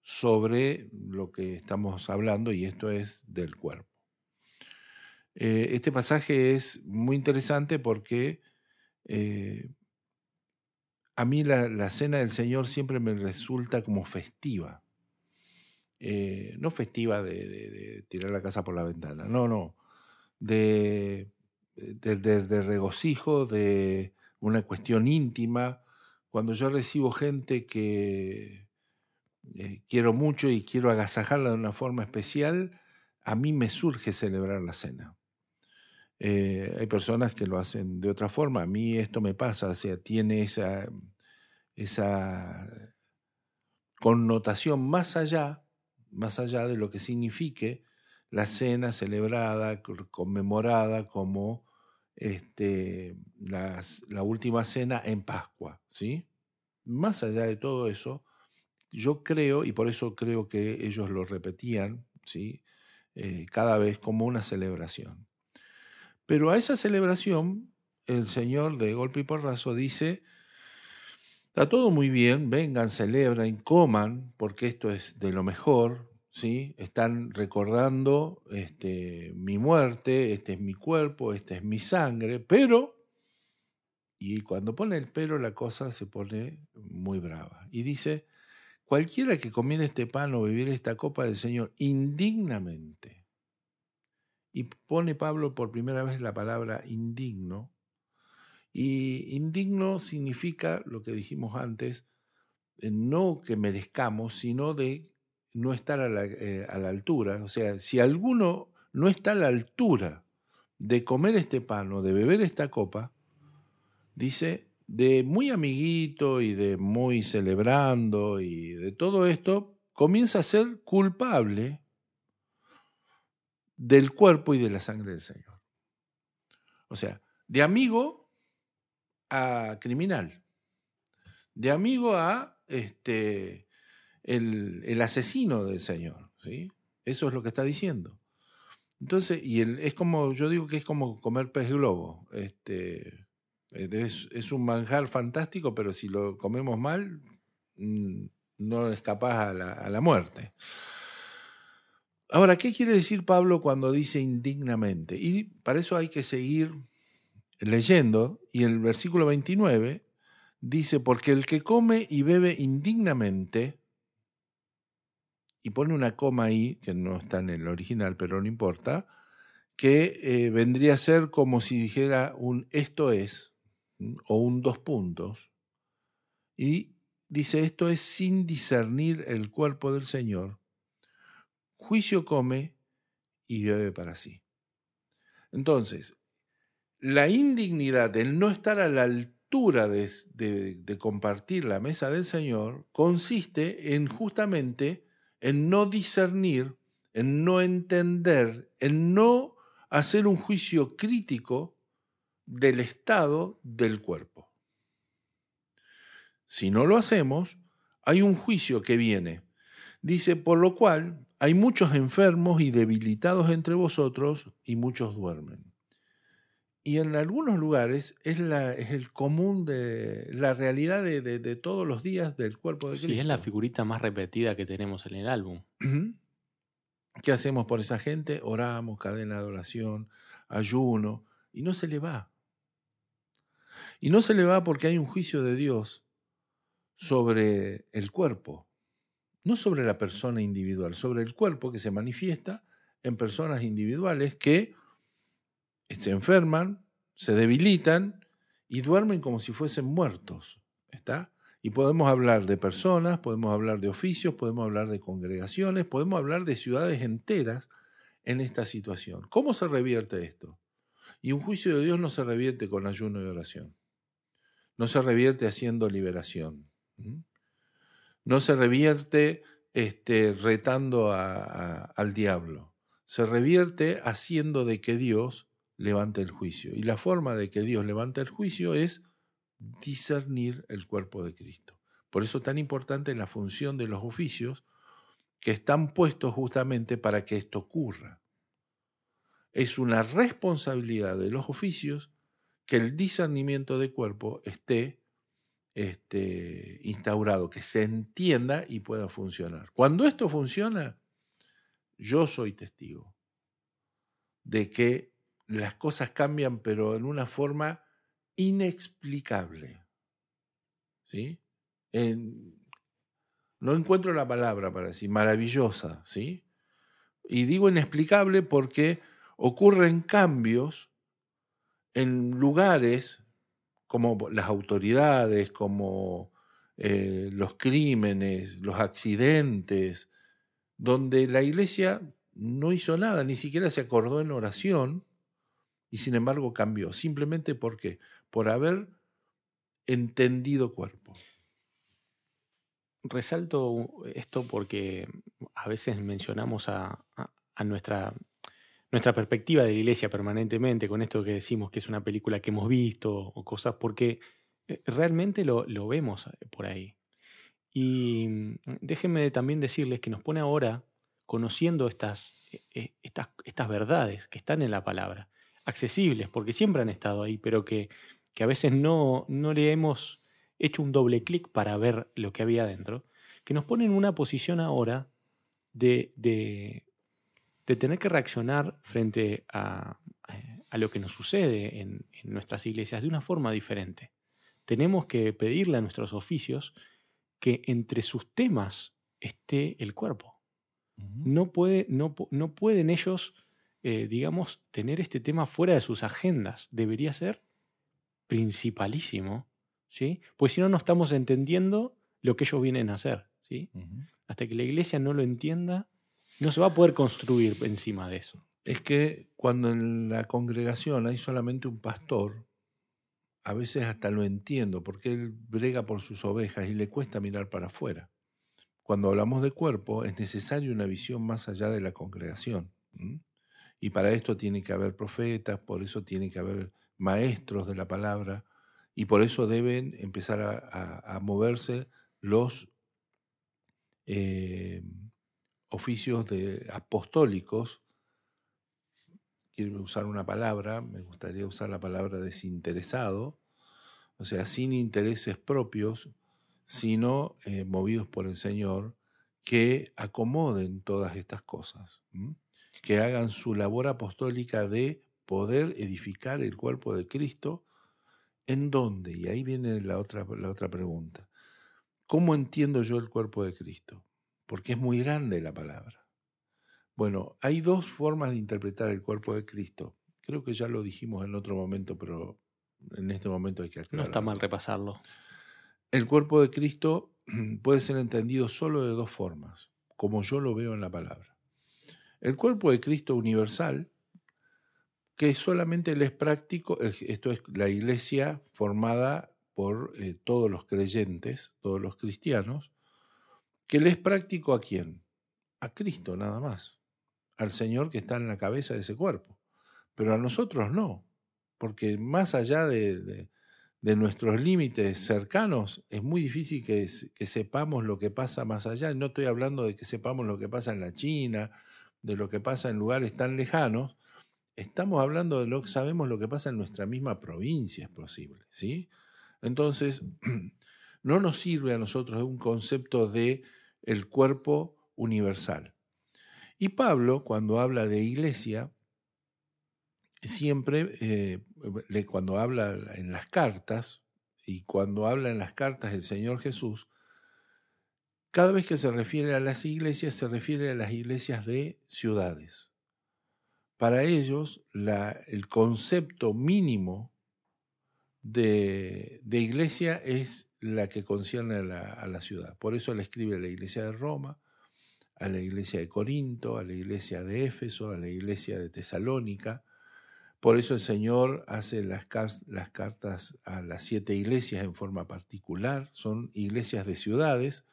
[SPEAKER 2] sobre lo que estamos hablando y esto es del cuerpo. Eh, este pasaje es muy interesante porque eh, a mí la, cena del Señor siempre me resulta como festiva. no festiva de, tirar la casa por la ventana, no, no, de de, regocijo, de una cuestión íntima. Cuando yo recibo gente que eh, quiero mucho y quiero agasajarla de una forma especial, a mí me surge celebrar la cena. Eh, hay personas que lo hacen de otra forma. A mí esto me pasa, o sea, tiene esa, connotación más allá, más allá de lo que signifique la cena celebrada, conmemorada como este, la última cena en Pascua, ¿sí? Más allá de todo eso, yo creo, y por eso creo que ellos lo repetían, ¿sí? Eh, cada vez como una celebración. Pero a esa celebración, el Señor de golpe y porrazo dice, está todo muy bien, vengan, celebren, coman, porque esto es de lo mejor, ¿sí? Están recordando este, mi muerte, este es mi cuerpo, esta es mi sangre, pero, y cuando pone el pero la cosa se pone muy brava. Y dice, cualquiera que comiera este pan o bebiera esta copa del Señor indignamente, y pone Pablo por primera vez la palabra indigno, y indigno significa lo que dijimos antes, no que merezcamos, sino de no estar eh, a la, altura. O sea, si alguno no está a la altura de comer este pan o de beber esta copa, dice, de muy amiguito y de muy celebrando y de todo esto, comienza a ser culpable del cuerpo y de la sangre del Señor. O sea, de amigo a criminal, de amigo a este, el, asesino del Señor. ¿sí? Eso es lo que está diciendo. Entonces, y el, es como, yo digo que es como comer pez globo. Este, es, un manjar fantástico, pero si lo comemos mal, mm, no escapas a la, a la muerte. Ahora, ¿qué quiere decir Pablo cuando dice indignamente? Y para eso hay que seguir leyendo, y el versículo 29 dice, porque el que come y bebe indignamente, y pone una coma ahí, que no está en el original, pero no importa, que eh, vendría a ser como si dijera un esto es, o un dos puntos, y dice esto es sin discernir el cuerpo del Señor, juicio come y bebe para sí. Entonces, la indignidad del no estar a la altura de, de compartir la mesa del Señor consiste en justamente en no discernir, en no entender, en no hacer un juicio crítico del estado del cuerpo. Si no lo hacemos, hay un juicio que viene. Dice, por lo cual hay muchos enfermos y debilitados entre vosotros y muchos duermen. Y en algunos lugares es, la, es el común de la realidad de, todos los días del cuerpo de Cristo.
[SPEAKER 1] Sí, es la figurita más repetida que tenemos en el álbum.
[SPEAKER 2] ¿Qué hacemos por esa gente? Oramos, cadena de oración, ayuno, y no se le va. Y no se le va porque hay un juicio de Dios sobre el cuerpo. No sobre la persona individual, sobre el cuerpo que se manifiesta en personas individuales que se enferman, se debilitan y duermen como si fuesen muertos. ¿Está? Y podemos hablar de personas, podemos hablar de oficios, podemos hablar de congregaciones, podemos hablar de ciudades enteras en esta situación. ¿Cómo se revierte esto? Y un juicio de Dios no se revierte con ayuno y oración. No se revierte haciendo liberación. No se revierte este, retando al diablo. Se revierte haciendo de que Dios levante el juicio. Y la forma de que Dios levante el juicio es discernir el cuerpo de Cristo. Por eso es tan importante la función de los oficios que están puestos justamente para que esto ocurra. Es una responsabilidad de los oficios que el discernimiento de cuerpo esté este, instaurado, que se entienda y pueda funcionar. Cuando esto funciona, yo soy testigo de que las cosas cambian, pero en una forma inexplicable. ¿Sí? no encuentro la palabra para decir maravillosa, ¿sí? Y digo inexplicable porque ocurren cambios en lugares como las autoridades, como eh, los crímenes, los accidentes, donde la iglesia no hizo nada, ni siquiera se acordó en oración, y sin embargo cambió, simplemente porque por haber entendido cuerpo.
[SPEAKER 1] Resalto esto porque a veces mencionamos a, nuestra, nuestra perspectiva de la iglesia permanentemente con esto que decimos que es una película que hemos visto o cosas, porque eh, realmente lo, lo vemos eh, por ahí. Y mm, déjenme también decirles que nos pone ahora conociendo estas, eh, estas, estas verdades que están en la palabra, accesibles, porque siempre han estado ahí, pero que que a veces no, no le hemos hecho un doble clic para ver lo que había dentro, que nos pone en una posición ahora de, tener que reaccionar frente a, a, lo que nos sucede en, nuestras iglesias de una forma diferente. Tenemos que pedirle a nuestros oficios que entre sus temas esté el cuerpo. no, puede, no, no, pueden ellos, eh, digamos, tener este tema fuera de sus agendas. Debería ser principalísimo, ¿sí? Pues si no, no estamos entendiendo lo que ellos vienen a hacer, ¿sí? Hasta que la iglesia no lo entienda, no se va a poder construir encima de eso.
[SPEAKER 2] Es que cuando en la congregación hay solamente un pastor, a veces hasta lo entiendo, porque él brega por sus ovejas y le cuesta mirar para afuera. Cuando hablamos de cuerpo, es necesaria una visión más allá de la congregación. Y para esto tiene que haber profetas, por eso tiene que haber maestros de la palabra, y por eso deben empezar a, moverse los eh, oficios de apostólicos. Quiero usar una palabra, me gustaría usar la palabra desinteresado, o sea, sin intereses propios, sino eh, movidos por el Señor, que acomoden todas estas cosas, que hagan su labor apostólica de poder edificar el cuerpo de Cristo, ¿en dónde? Y ahí viene la otra, la otra pregunta. ¿Cómo entiendo yo el cuerpo de Cristo? Porque es muy grande la palabra. Bueno, hay dos formas de interpretar el cuerpo de Cristo. Creo que ya lo dijimos en otro momento, pero en este momento hay que aclararlo.
[SPEAKER 1] No está mal repasarlo.
[SPEAKER 2] El cuerpo de Cristo puede ser entendido solo de dos formas, como yo lo veo en la palabra. El cuerpo de Cristo universal que solamente les práctico, esto es la iglesia formada por eh, todos los creyentes, todos los cristianos, que les práctico a quién? A Cristo nada más, al Señor que está en la cabeza de ese cuerpo. Pero a nosotros no, porque más allá de, nuestros límites cercanos, es muy difícil que, que, sepamos lo que pasa más allá. No estoy hablando de que sepamos lo que pasa en la China, de lo que pasa en lugares tan lejanos, Estamos hablando de lo que sabemos lo que pasa en nuestra misma provincia, es posible, ¿sí? Entonces, no nos sirve a nosotros un concepto de el cuerpo universal. Y Pablo, cuando habla de iglesia, siempre, eh, cuando habla en las cartas, y cuando habla en las cartas del Señor Jesús, cada vez que se refiere a las iglesias, se refiere a las iglesias de ciudades. Para ellos, el concepto mínimo de, iglesia es la que concierne a la, a la, ciudad. Por eso le escribe a la iglesia de Roma, a la iglesia de Corinto, a la iglesia de Éfeso, a la iglesia de Tesalónica. Por eso el Señor hace las, las cartas a las siete iglesias en forma particular, son iglesias de ciudades,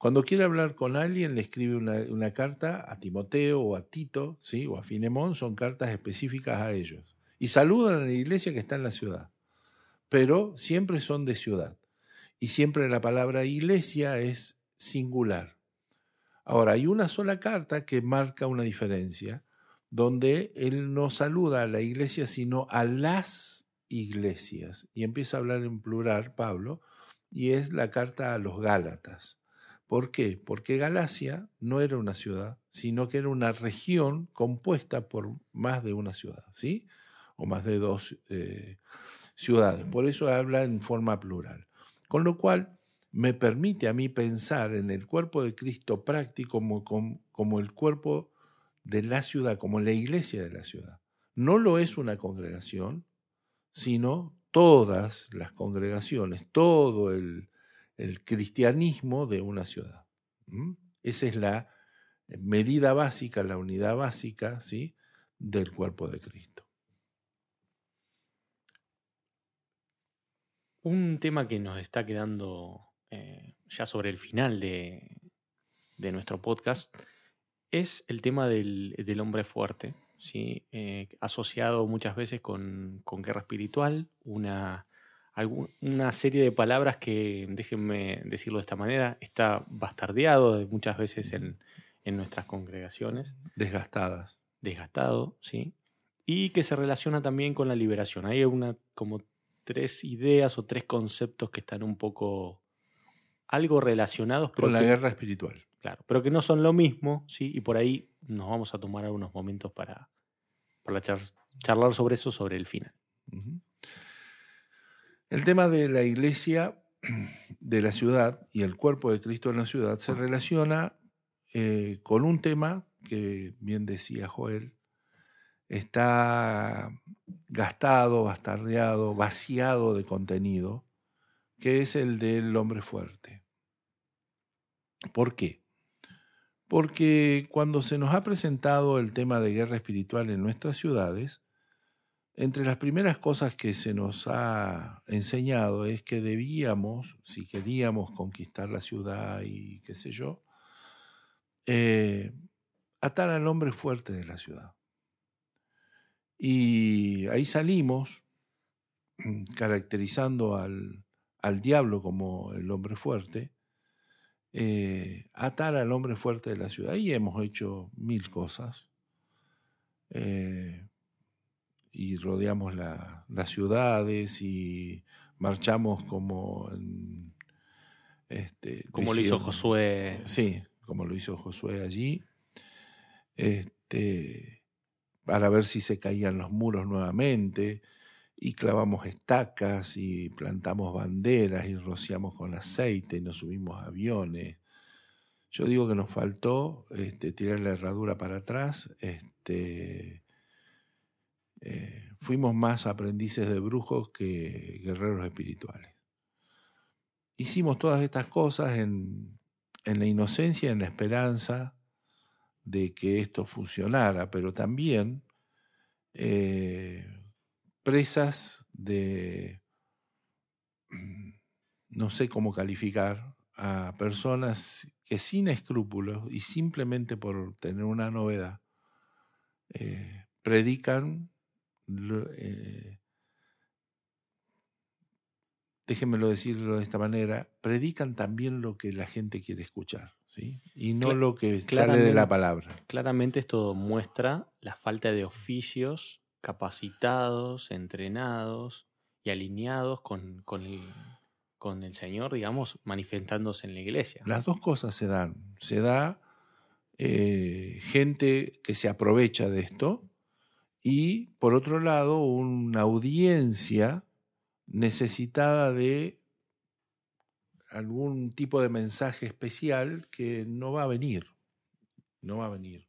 [SPEAKER 2] cuando quiere hablar con alguien, le escribe una, carta a Timoteo o a Tito, ¿sí? o a Finemón, son cartas específicas a ellos. Y saludan a la iglesia que está en la ciudad. Pero siempre son de ciudad. Y siempre la palabra iglesia es singular. Ahora, hay una sola carta que marca una diferencia, donde él no saluda a la iglesia, sino a las iglesias. Y empieza a hablar en plural, Pablo, y es la carta a los Gálatas. ¿Por qué? Porque Galacia no era una ciudad, sino que era una región compuesta por más de una ciudad, ¿sí? O más de dos eh, ciudades. Por eso habla en forma plural. Con lo cual me permite a mí pensar en el cuerpo de Cristo práctico como, como, el cuerpo de la ciudad, como la iglesia de la ciudad. No lo es una congregación, sino todas las congregaciones, todo el, el cristianismo de una ciudad. Esa es la medida básica, la unidad básica ¿sí? del cuerpo de Cristo.
[SPEAKER 1] Un tema que nos está quedando eh, ya sobre el final de, nuestro podcast es el tema del, hombre fuerte, ¿sí? Eh, asociado muchas veces con, con guerra espiritual, una una serie de palabras que, déjenme decirlo de esta manera, está bastardeado muchas veces en, nuestras congregaciones.
[SPEAKER 2] Desgastadas.
[SPEAKER 1] Desgastado, sí. Y que se relaciona también con la liberación. Hay una, como tres ideas o tres conceptos que están un poco algo relacionados.
[SPEAKER 2] con la guerra espiritual.
[SPEAKER 1] Claro, pero que no son lo mismo, ¿sí? Y por ahí nos vamos a tomar algunos momentos para, para charlar sobre eso, sobre el final.
[SPEAKER 2] El tema de la iglesia de la ciudad y el cuerpo de Cristo en la ciudad se relaciona eh, con un tema que, bien decía Joel, está gastado, bastardeado, vaciado de contenido, que es el del hombre fuerte. ¿Por qué? Porque cuando se nos ha presentado el tema de guerra espiritual en nuestras ciudades, entre las primeras cosas que se nos ha enseñado es que debíamos, si queríamos conquistar la ciudad y qué sé yo, eh, atar al hombre fuerte de la ciudad. Y ahí salimos caracterizando al, diablo como el hombre fuerte, eh, atar al hombre fuerte de la ciudad. Ahí hemos hecho mil cosas. Eh, y rodeamos las ciudades y marchamos como
[SPEAKER 1] este, como lo hizo Josué.
[SPEAKER 2] Sí, como lo hizo Josué allí. Este, para ver si se caían los muros nuevamente. Y clavamos estacas y plantamos banderas y rociamos con aceite y nos subimos a aviones. Yo digo que nos faltó este, tirar la herradura para atrás, este, eh, fuimos más aprendices de brujos que guerreros espirituales. Hicimos todas estas cosas en, la inocencia, en la esperanza de que esto funcionara, pero también eh, presas de, no sé cómo calificar, a personas que sin escrúpulos y simplemente por tener una novedad, eh, predican eh, déjenmelo decirlo de esta manera, predican también lo que la gente quiere escuchar, ¿sí? Y no lo que sale de la palabra.
[SPEAKER 1] Claramente esto muestra la falta de oficios capacitados, entrenados y alineados con, con, el, con el Señor, digamos, manifestándose en la iglesia.
[SPEAKER 2] Las dos cosas se dan. Se da eh, gente que se aprovecha de esto, y por otro lado una audiencia necesitada de algún tipo de mensaje especial que no va a venir. No va a venir.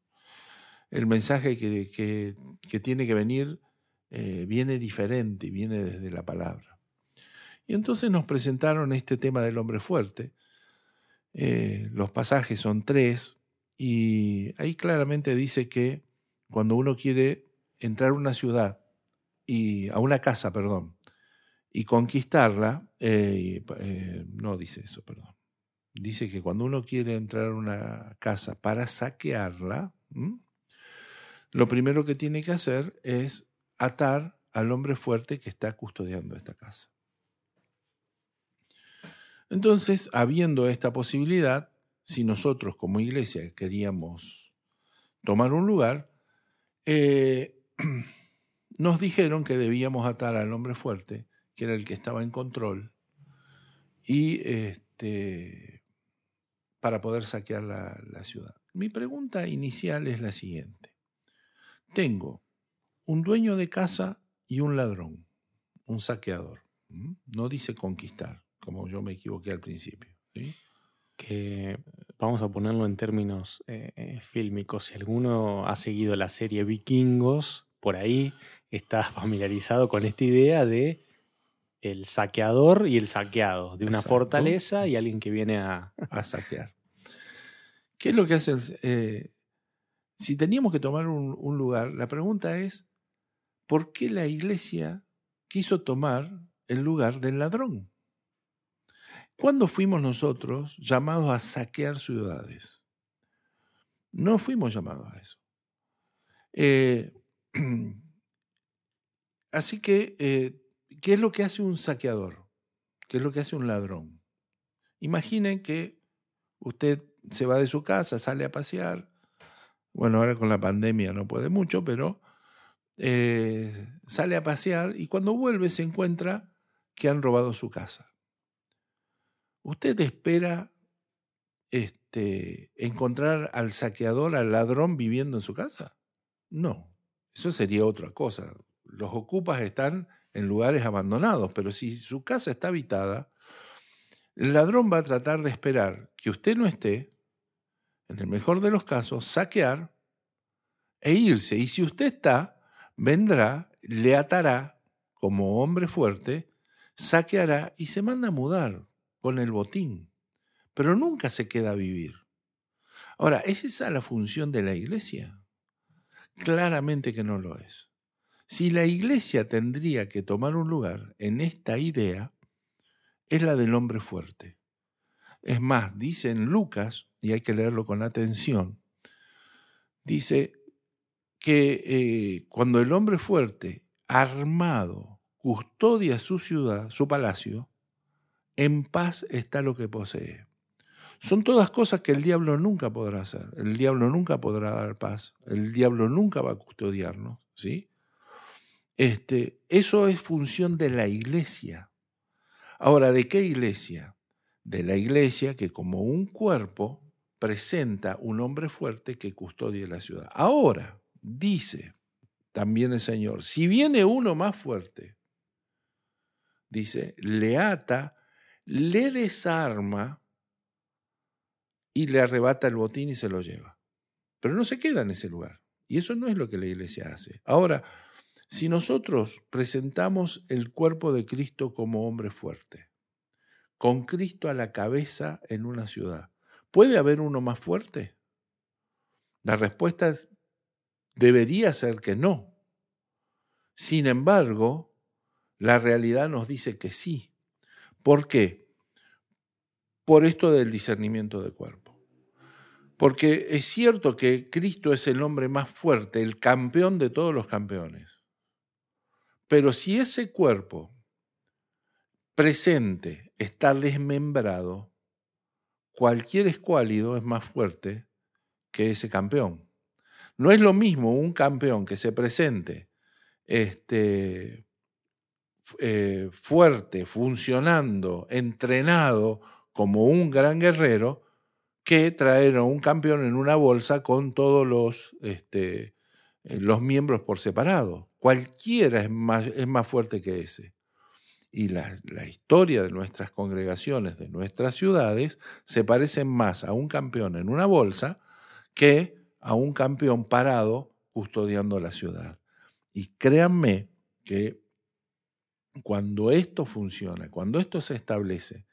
[SPEAKER 2] El mensaje que, tiene que venir eh, viene diferente, viene desde la palabra. Y entonces nos presentaron este tema del hombre fuerte. Eh, los pasajes son tres y ahí claramente dice que cuando uno quiere entrar a una ciudad y a una casa, perdón, y conquistarla, eh, eh, no dice eso, perdón. Dice que cuando uno quiere entrar a una casa para saquearla, lo primero que tiene que hacer es atar al hombre fuerte que está custodiando esta casa. Entonces, habiendo esta posibilidad, si nosotros como iglesia queríamos tomar un lugar, eh, nos dijeron que debíamos atar al hombre fuerte que era el que estaba en control, y este, para poder saquear la, ciudad. Mi pregunta inicial es la siguiente. Tengo un dueño de casa y un ladrón, un saqueador. No dice conquistar, como yo me equivoqué al principio.
[SPEAKER 1] Que vamos a ponerlo en términos eh, eh, fílmicos. Si alguno ha seguido la serie Vikingos, por ahí está familiarizado con esta idea de el saqueador y el saqueado, de una fortaleza y alguien que viene a...
[SPEAKER 2] a saquear. ¿Qué es lo que hace? Eh, si teníamos que tomar un, lugar, la pregunta es, ¿por qué la iglesia quiso tomar el lugar del ladrón? ¿Cuándo fuimos nosotros llamados a saquear ciudades? No fuimos llamados a eso. Eh, así que eh, ¿Qué es lo que hace un saqueador? ¿Qué es lo que hace un ladrón? Imaginen que usted se va de su casa, sale a pasear. Bueno, ahora con la pandemia no puede mucho, pero eh, sale a pasear y cuando vuelve se encuentra que han robado su casa. ¿Usted espera este, encontrar al saqueador, al ladrón viviendo en su casa? No, eso sería otra cosa. Los ocupas están en lugares abandonados, pero si su casa está habitada, el ladrón va a tratar de esperar que usted no esté, en el mejor de los casos, saquear e irse. Y si usted está, vendrá, le atará como hombre fuerte, saqueará y se manda a mudar con el botín. Pero nunca se queda a vivir. Ahora, ¿es esa la función de la iglesia? Claramente que no lo es. Si la iglesia tendría que tomar un lugar en esta idea, es la del hombre fuerte. Es más, dice en Lucas, y hay que leerlo con atención, dice que eh, cuando el hombre fuerte, armado, custodia su ciudad, su palacio, en paz está lo que posee. Son todas cosas que el diablo nunca podrá hacer. El diablo nunca podrá dar paz. El diablo nunca va a custodiarnos, ¿sí? Este, eso es función de la iglesia. Ahora, ¿de qué iglesia? De la iglesia que como un cuerpo presenta un hombre fuerte que custodie la ciudad. Ahora, dice también el Señor, si viene uno más fuerte, dice, le ata, le desarma y le arrebata el botín y se lo lleva. Pero no se queda en ese lugar. Y eso no es lo que la iglesia hace. Ahora, si nosotros presentamos el cuerpo de Cristo como hombre fuerte, con Cristo a la cabeza en una ciudad, ¿puede haber uno más fuerte? La respuesta debería ser que no. Sin embargo, la realidad nos dice que sí. ¿Por qué? Por esto del discernimiento de cuerpo. Porque es cierto que Cristo es el hombre más fuerte, el campeón de todos los campeones. Pero si ese cuerpo presente está desmembrado, cualquier escuálido es más fuerte que ese campeón. No es lo mismo un campeón que se presente este, eh, fuerte, funcionando, entrenado como un gran guerrero, que traer a un campeón en una bolsa con todos los, este, eh, los miembros por separado. Cualquiera es más, es más fuerte que ese. y la, la, historia de nuestras congregaciones, de nuestras ciudades, se parecen más a un campeón en una bolsa que a un campeón parado custodiando la ciudad. Y créanme que cuando esto funciona, cuando esto se establece,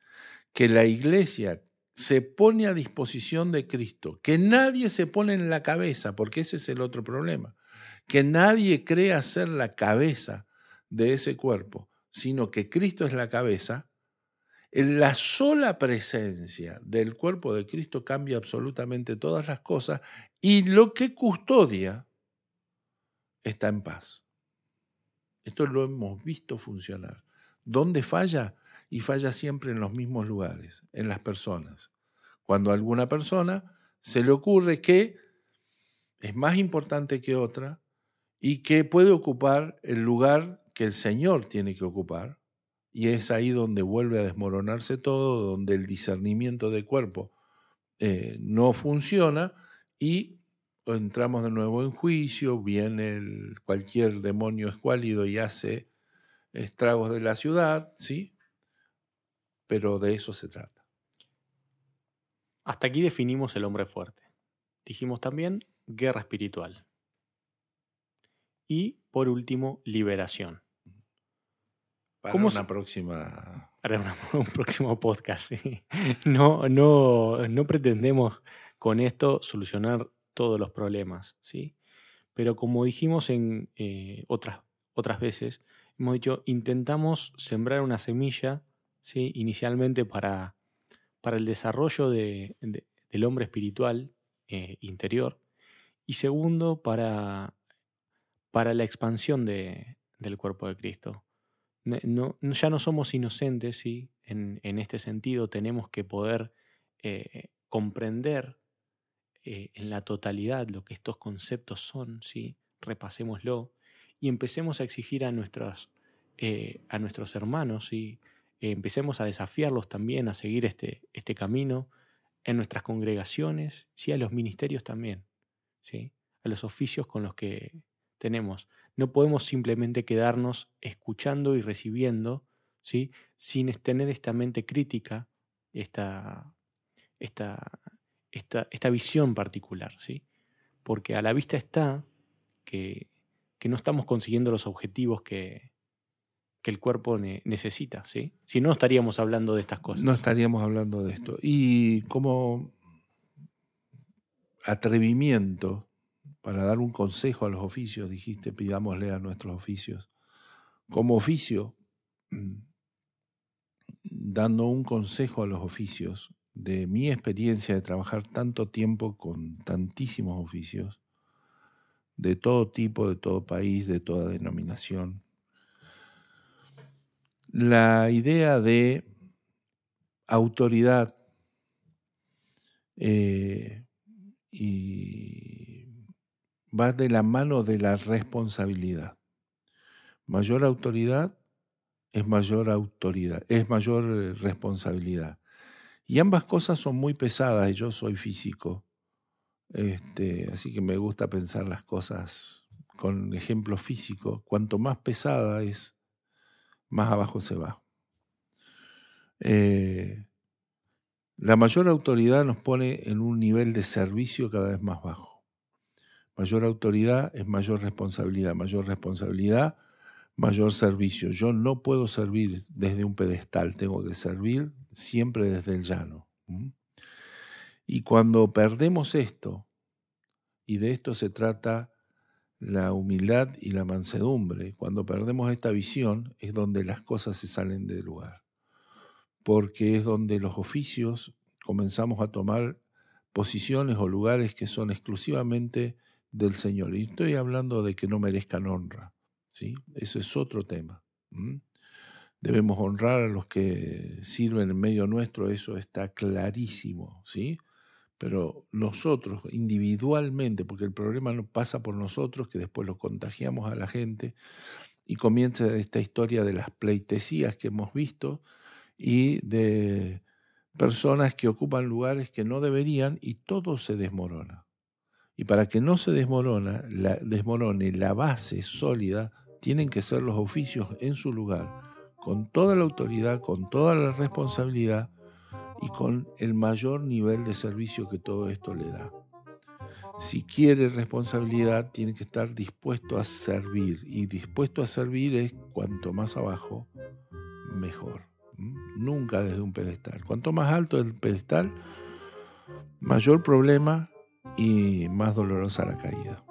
[SPEAKER 2] que la iglesia se pone a disposición de Cristo, que nadie se pone en la cabeza, porque ese es el otro problema, que nadie crea ser la cabeza de ese cuerpo, sino que Cristo es la cabeza, en la sola presencia del cuerpo de Cristo cambia absolutamente todas las cosas y lo que custodia está en paz. Esto lo hemos visto funcionar. ¿Dónde falla? Y falla siempre en los mismos lugares, en las personas. Cuando a alguna persona se le ocurre que es más importante que otra y que puede ocupar el lugar que el Señor tiene que ocupar, y es ahí donde vuelve a desmoronarse todo, donde el discernimiento de cuerpo eh, no funciona y entramos de nuevo en juicio, viene el, cualquier demonio escuálido y hace estragos de la ciudad, ¿sí? Pero de eso se trata.
[SPEAKER 1] Hasta aquí definimos el hombre fuerte. Dijimos también guerra espiritual. Y por último, liberación.
[SPEAKER 2] Para una próxima.
[SPEAKER 1] Para un próximo podcast. No, no, no pretendemos con esto solucionar todos los problemas, ¿sí? Pero como dijimos en eh, otras, otras veces, hemos dicho, intentamos sembrar una semilla, ¿sí? Inicialmente para, para el desarrollo de, del hombre espiritual eh, interior y segundo para, para la expansión de, del cuerpo de Cristo. No, ya no somos inocentes, ¿sí? En, en, este sentido tenemos que poder eh, comprender eh, en la totalidad lo que estos conceptos son, ¿sí? repasémoslo y empecemos a exigir a, nuestros, eh, a nuestros hermanos, y empecemos a desafiarlos también a seguir este, este camino en nuestras congregaciones, ¿sí? a los ministerios también, ¿sí? a los oficios con los que tenemos. No podemos simplemente quedarnos escuchando y recibiendo, ¿sí? sin tener esta mente crítica, esta, esta, esta, visión particular, ¿sí? Porque a la vista está que, no estamos consiguiendo los objetivos que, el cuerpo necesita, ¿sí? Si no, estaríamos hablando de estas cosas.
[SPEAKER 2] No estaríamos hablando de esto. Y como atrevimiento para dar un consejo a los oficios, dijiste, pidámosle a nuestros oficios. Como oficio, dando un consejo a los oficios, de mi experiencia de trabajar tanto tiempo con tantísimos oficios, de todo tipo, de todo país, de toda denominación, la idea de autoridad eh, y va de la mano de la responsabilidad. Mayor autoridad es mayor autoridad, es mayor eh, responsabilidad. Y ambas cosas son muy pesadas yo soy físico. Este, así que me gusta pensar las cosas con ejemplo físico. Cuanto más pesada es, más abajo se va. Eh, la mayor autoridad nos pone en un nivel de servicio cada vez más bajo. Mayor autoridad es mayor responsabilidad. Mayor responsabilidad mayor servicio. Yo no puedo servir desde un pedestal, tengo que servir siempre desde el llano. Y cuando perdemos esto, y de esto se trata la humildad y la mansedumbre, cuando perdemos esta visión es donde las cosas se salen del lugar, porque es donde los oficios comenzamos a tomar posiciones o lugares que son exclusivamente del Señor. Y estoy hablando de que no merezcan honra ¿sí? Eso es otro tema. Debemos honrar a los que sirven en medio nuestro, eso está clarísimo, ¿sí? Pero nosotros individualmente, porque el problema no pasa por nosotros, que después lo contagiamos a la gente, y comienza esta historia de las pleitesías que hemos visto y de personas que ocupan lugares que no deberían y todo se desmorona. Y para que no se desmorone la base sólida, tienen que ser los oficios en su lugar, con toda la autoridad, con toda la responsabilidad y con el mayor nivel de servicio que todo esto le da. Si quiere responsabilidad, tiene que estar dispuesto a servir. Y dispuesto a servir es cuanto más abajo, mejor. Nunca desde un pedestal. Cuanto más alto el pedestal, mayor problema y más dolorosa la caída.